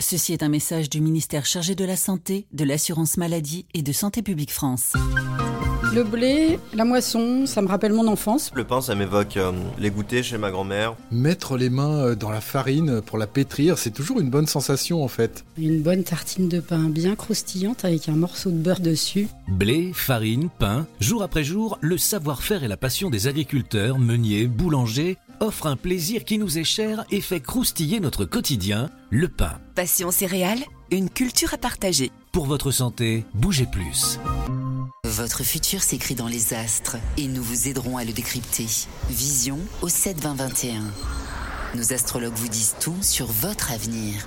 Ceci est un message du ministère chargé de la Santé, de l'Assurance Maladie et de Santé Publique France. Le blé, la moisson, ça me rappelle mon enfance. Le pain, ça m'évoque euh, les goûters chez ma grand-mère. Mettre les mains euh, dans la farine pour la pétrir, c'est toujours une bonne sensation en fait. Une bonne tartine de pain bien croustillante avec un morceau de beurre dessus. Blé, farine, pain, jour après jour, le savoir-faire et la passion des agriculteurs, meuniers, boulangers offrent un plaisir qui nous est cher et fait croustiller notre quotidien, le pain. Passion céréales, une culture à partager. Pour votre santé, bougez plus. Votre futur s'écrit dans les astres et nous vous aiderons à le décrypter. Vision au 7 20 21. Nos astrologues vous disent tout sur votre avenir.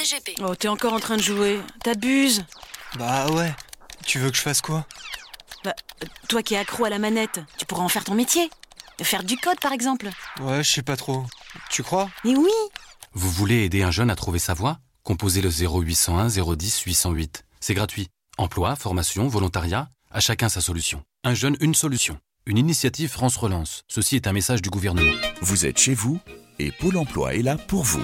Oh, t'es encore en train de jouer. T'abuses. Bah ouais. Tu veux que je fasse quoi? Bah, toi qui es accro à la manette, tu pourras en faire ton métier. Faire du code, par exemple. Ouais, je sais pas trop. Tu crois? Mais oui Vous voulez aider un jeune à trouver sa voie? Composez le 0801 010 808. C'est gratuit. Emploi, formation, volontariat, à chacun sa solution. Un jeune, une solution. Une initiative France Relance. Ceci est un message du gouvernement. Vous êtes chez vous et Pôle emploi est là pour vous.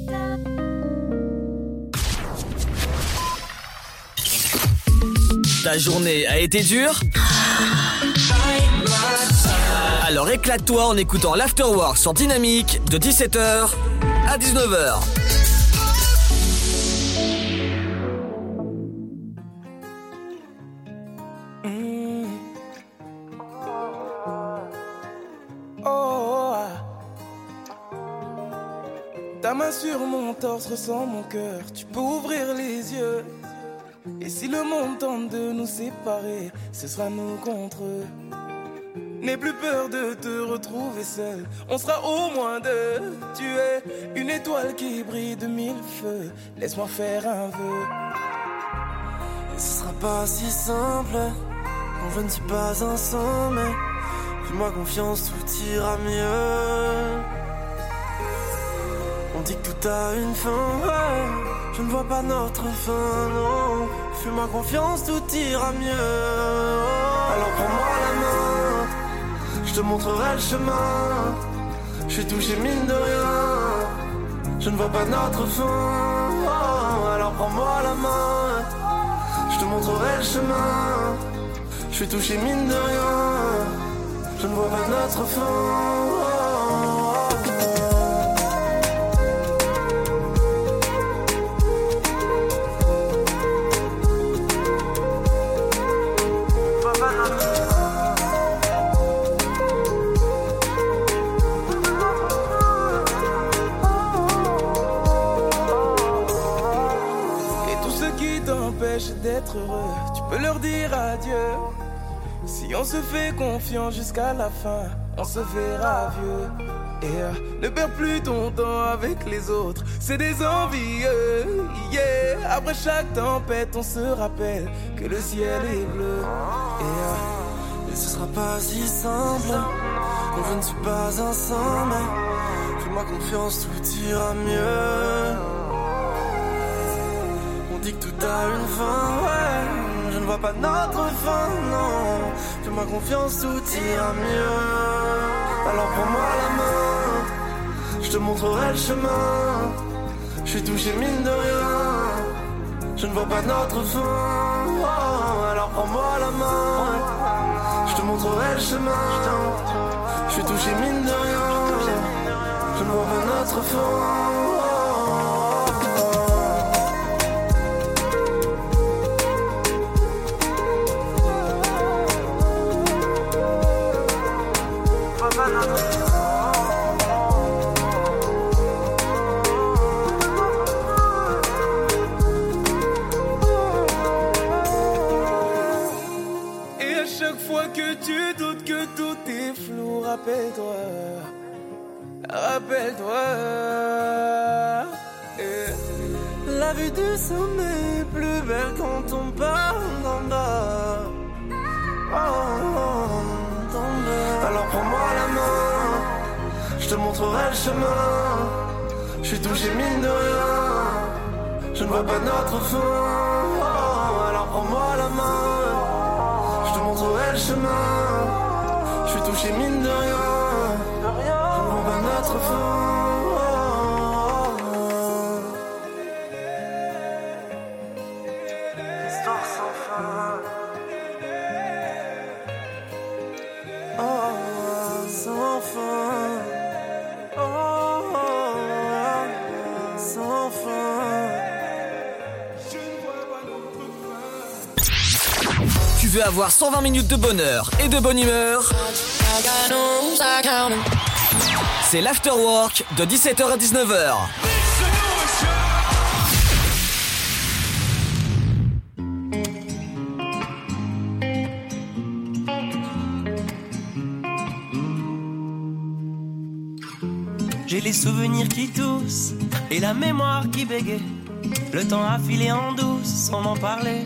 Ta journée a été dure Alors éclate-toi en écoutant l'Afterwork sur Dynamique de 17h à 19h. Dans ma main sur mon torse, ressens mon cœur. Tu peux ouvrir les yeux. Et si le monde tente de nous séparer, ce sera nous contre eux. N'aie plus peur de te retrouver seul. On sera au moins deux. Tu es une étoile qui brille de mille feux. Laisse-moi faire un vœu. Et ce sera pas si simple quand je ne suis pas ensemble. Fais-moi confiance, tout ira mieux. On dit que tout a une fin. Je ne vois pas notre fin, non. Fais-moi confiance, tout ira mieux. Alors prends-moi la main, je te montrerai le chemin. Je suis touché mine de rien. Je ne vois pas notre fin. Oh, alors prends-moi la main, je te montrerai le chemin. Je suis touché mine de rien. Je ne vois pas notre fin. Tu peux leur dire adieu. Si on se fait confiance jusqu'à la fin, on se verra vieux. Et euh, ne perds plus ton temps avec les autres, c'est des envieux. Yeah. Après chaque tempête, on se rappelle que le ciel est bleu. Et, euh, et ce sera pas si simple quand je ne suis pas ensemble. Fais-moi confiance, tout ira mieux. On dit que tout a une fin. Je ne vois pas notre fin, non. Fais-moi confiance, tout ira mieux. Alors prends-moi la main, je te montrerai le chemin. Je suis touché mine de rien. Je ne vois pas notre fin. Oh, alors prends-moi la main, je te montrerai le chemin. Je suis touché mine de rien. Je ne vois pas notre fin. Sommet plus belle quand on d'en bas. Oh, oh, d'en bas. Alors prends-moi la main, je te montrerai le chemin. Je suis touché mine de rien, je ne vois pas notre fin. Oh, alors prends-moi la main. Je te montrerai le chemin. Je suis touché mine de rien. Avoir 120 minutes de bonheur et de bonne humeur C'est l'afterwork de 17h à 19h. J'ai les souvenirs qui toussent et la mémoire qui bégaye. Le temps a filé en douce sans m'en parler.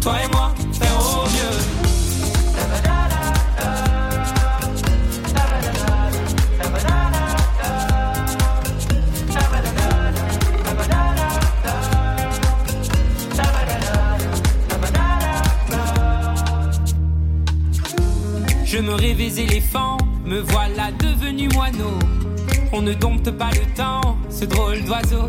Toi et moi, faire au mieux. Je me rêvais éléphant, me voilà devenu moineau. On ne dompte pas le temps, ce drôle d'oiseau.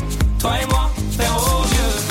Toi et moi, faire au mieux. Allez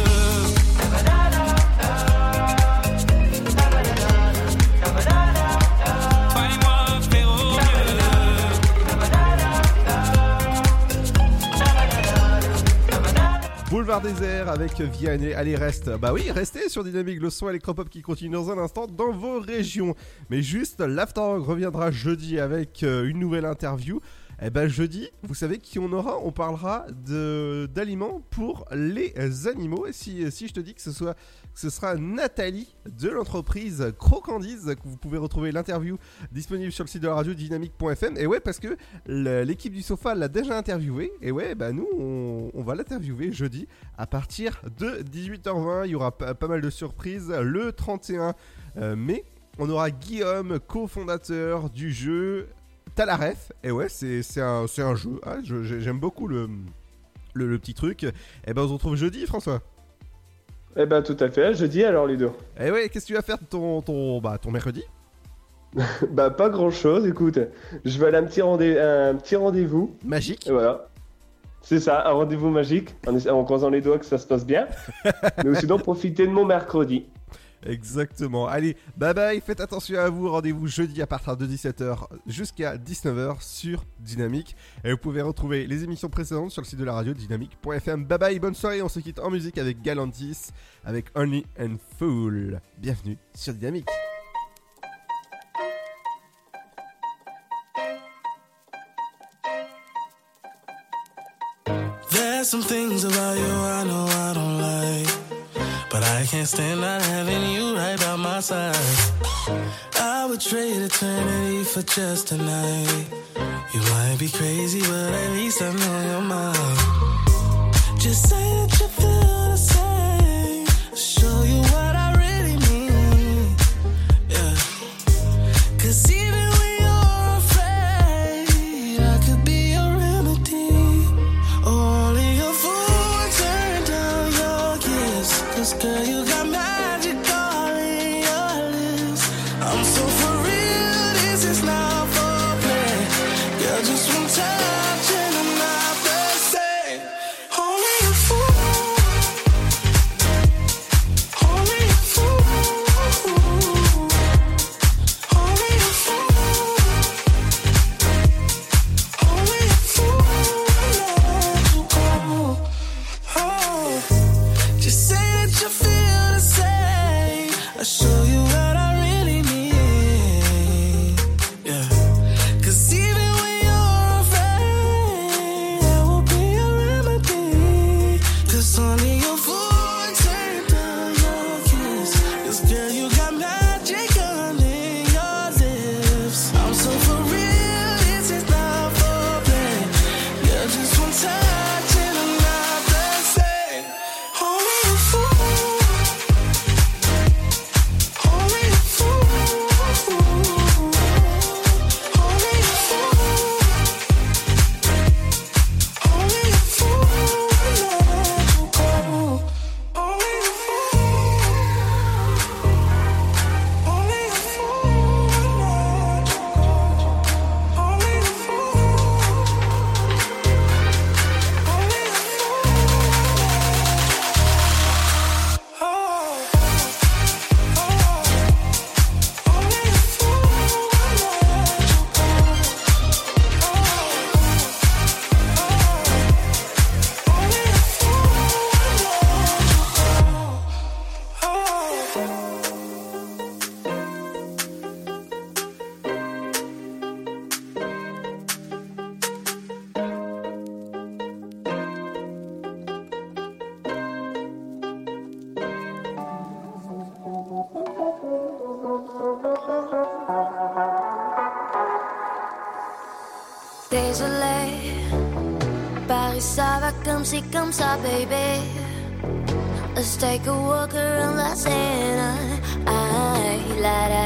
Boulevard désert avec Vianney. Allez, reste. Bah oui, restez sur Dynamique, le son électropop qui continue dans un instant dans vos régions. Mais juste, l'Afterwork reviendra jeudi avec euh, une nouvelle interview. Et ben jeudi, vous savez qui on aura? On parlera d'aliments pour les animaux. Et si, je te dis que ce soit ce sera Nathalie de l'entreprise Crocandise que vous pouvez retrouver l'interview disponible sur le site de la radio dynamique.fm. Et ouais, parce que l'équipe du sofa l'a déjà interviewé. Et ouais, bah nous, on, va l'interviewer jeudi à partir de 18h20. Il y aura pas, mal de surprises. Le 31 euh, mai, on aura Guillaume, cofondateur du jeu Talaref. Et ouais, c'est un, jeu. Ah, J'aime beaucoup le, le, le petit truc. Et ben on se retrouve jeudi, François. Eh ben tout à fait, jeudi alors deux. Et ouais, qu'est-ce que tu vas faire de ton, ton, bah, ton mercredi? [LAUGHS] Bah pas grand chose, écoute. Je vais aller à un petit, rendez- un petit rendez-vous. Magique. Et voilà. C'est ça, un rendez-vous magique, en, en croisant les doigts que ça se passe bien. [LAUGHS] Mais sinon, profiter de mon mercredi. Exactement. Allez, bye bye, faites attention à vous. Rendez-vous jeudi à partir de 17h jusqu'à 19h sur Dynamique. Et vous pouvez retrouver les émissions précédentes sur le site de la radio dynamique.fm. Bye bye, bonne soirée. On se quitte en musique avec Galantis, avec Only and Fool. Bienvenue sur Dynamique. There's some things about you I know I can't stand not having you right by my side. I would trade eternity for just a night. You might be crazy, but at least I know you're mine. Just say that you feel si comme ça, baby. Let's take a walk around la Seine. Ay, la la la di, la la la.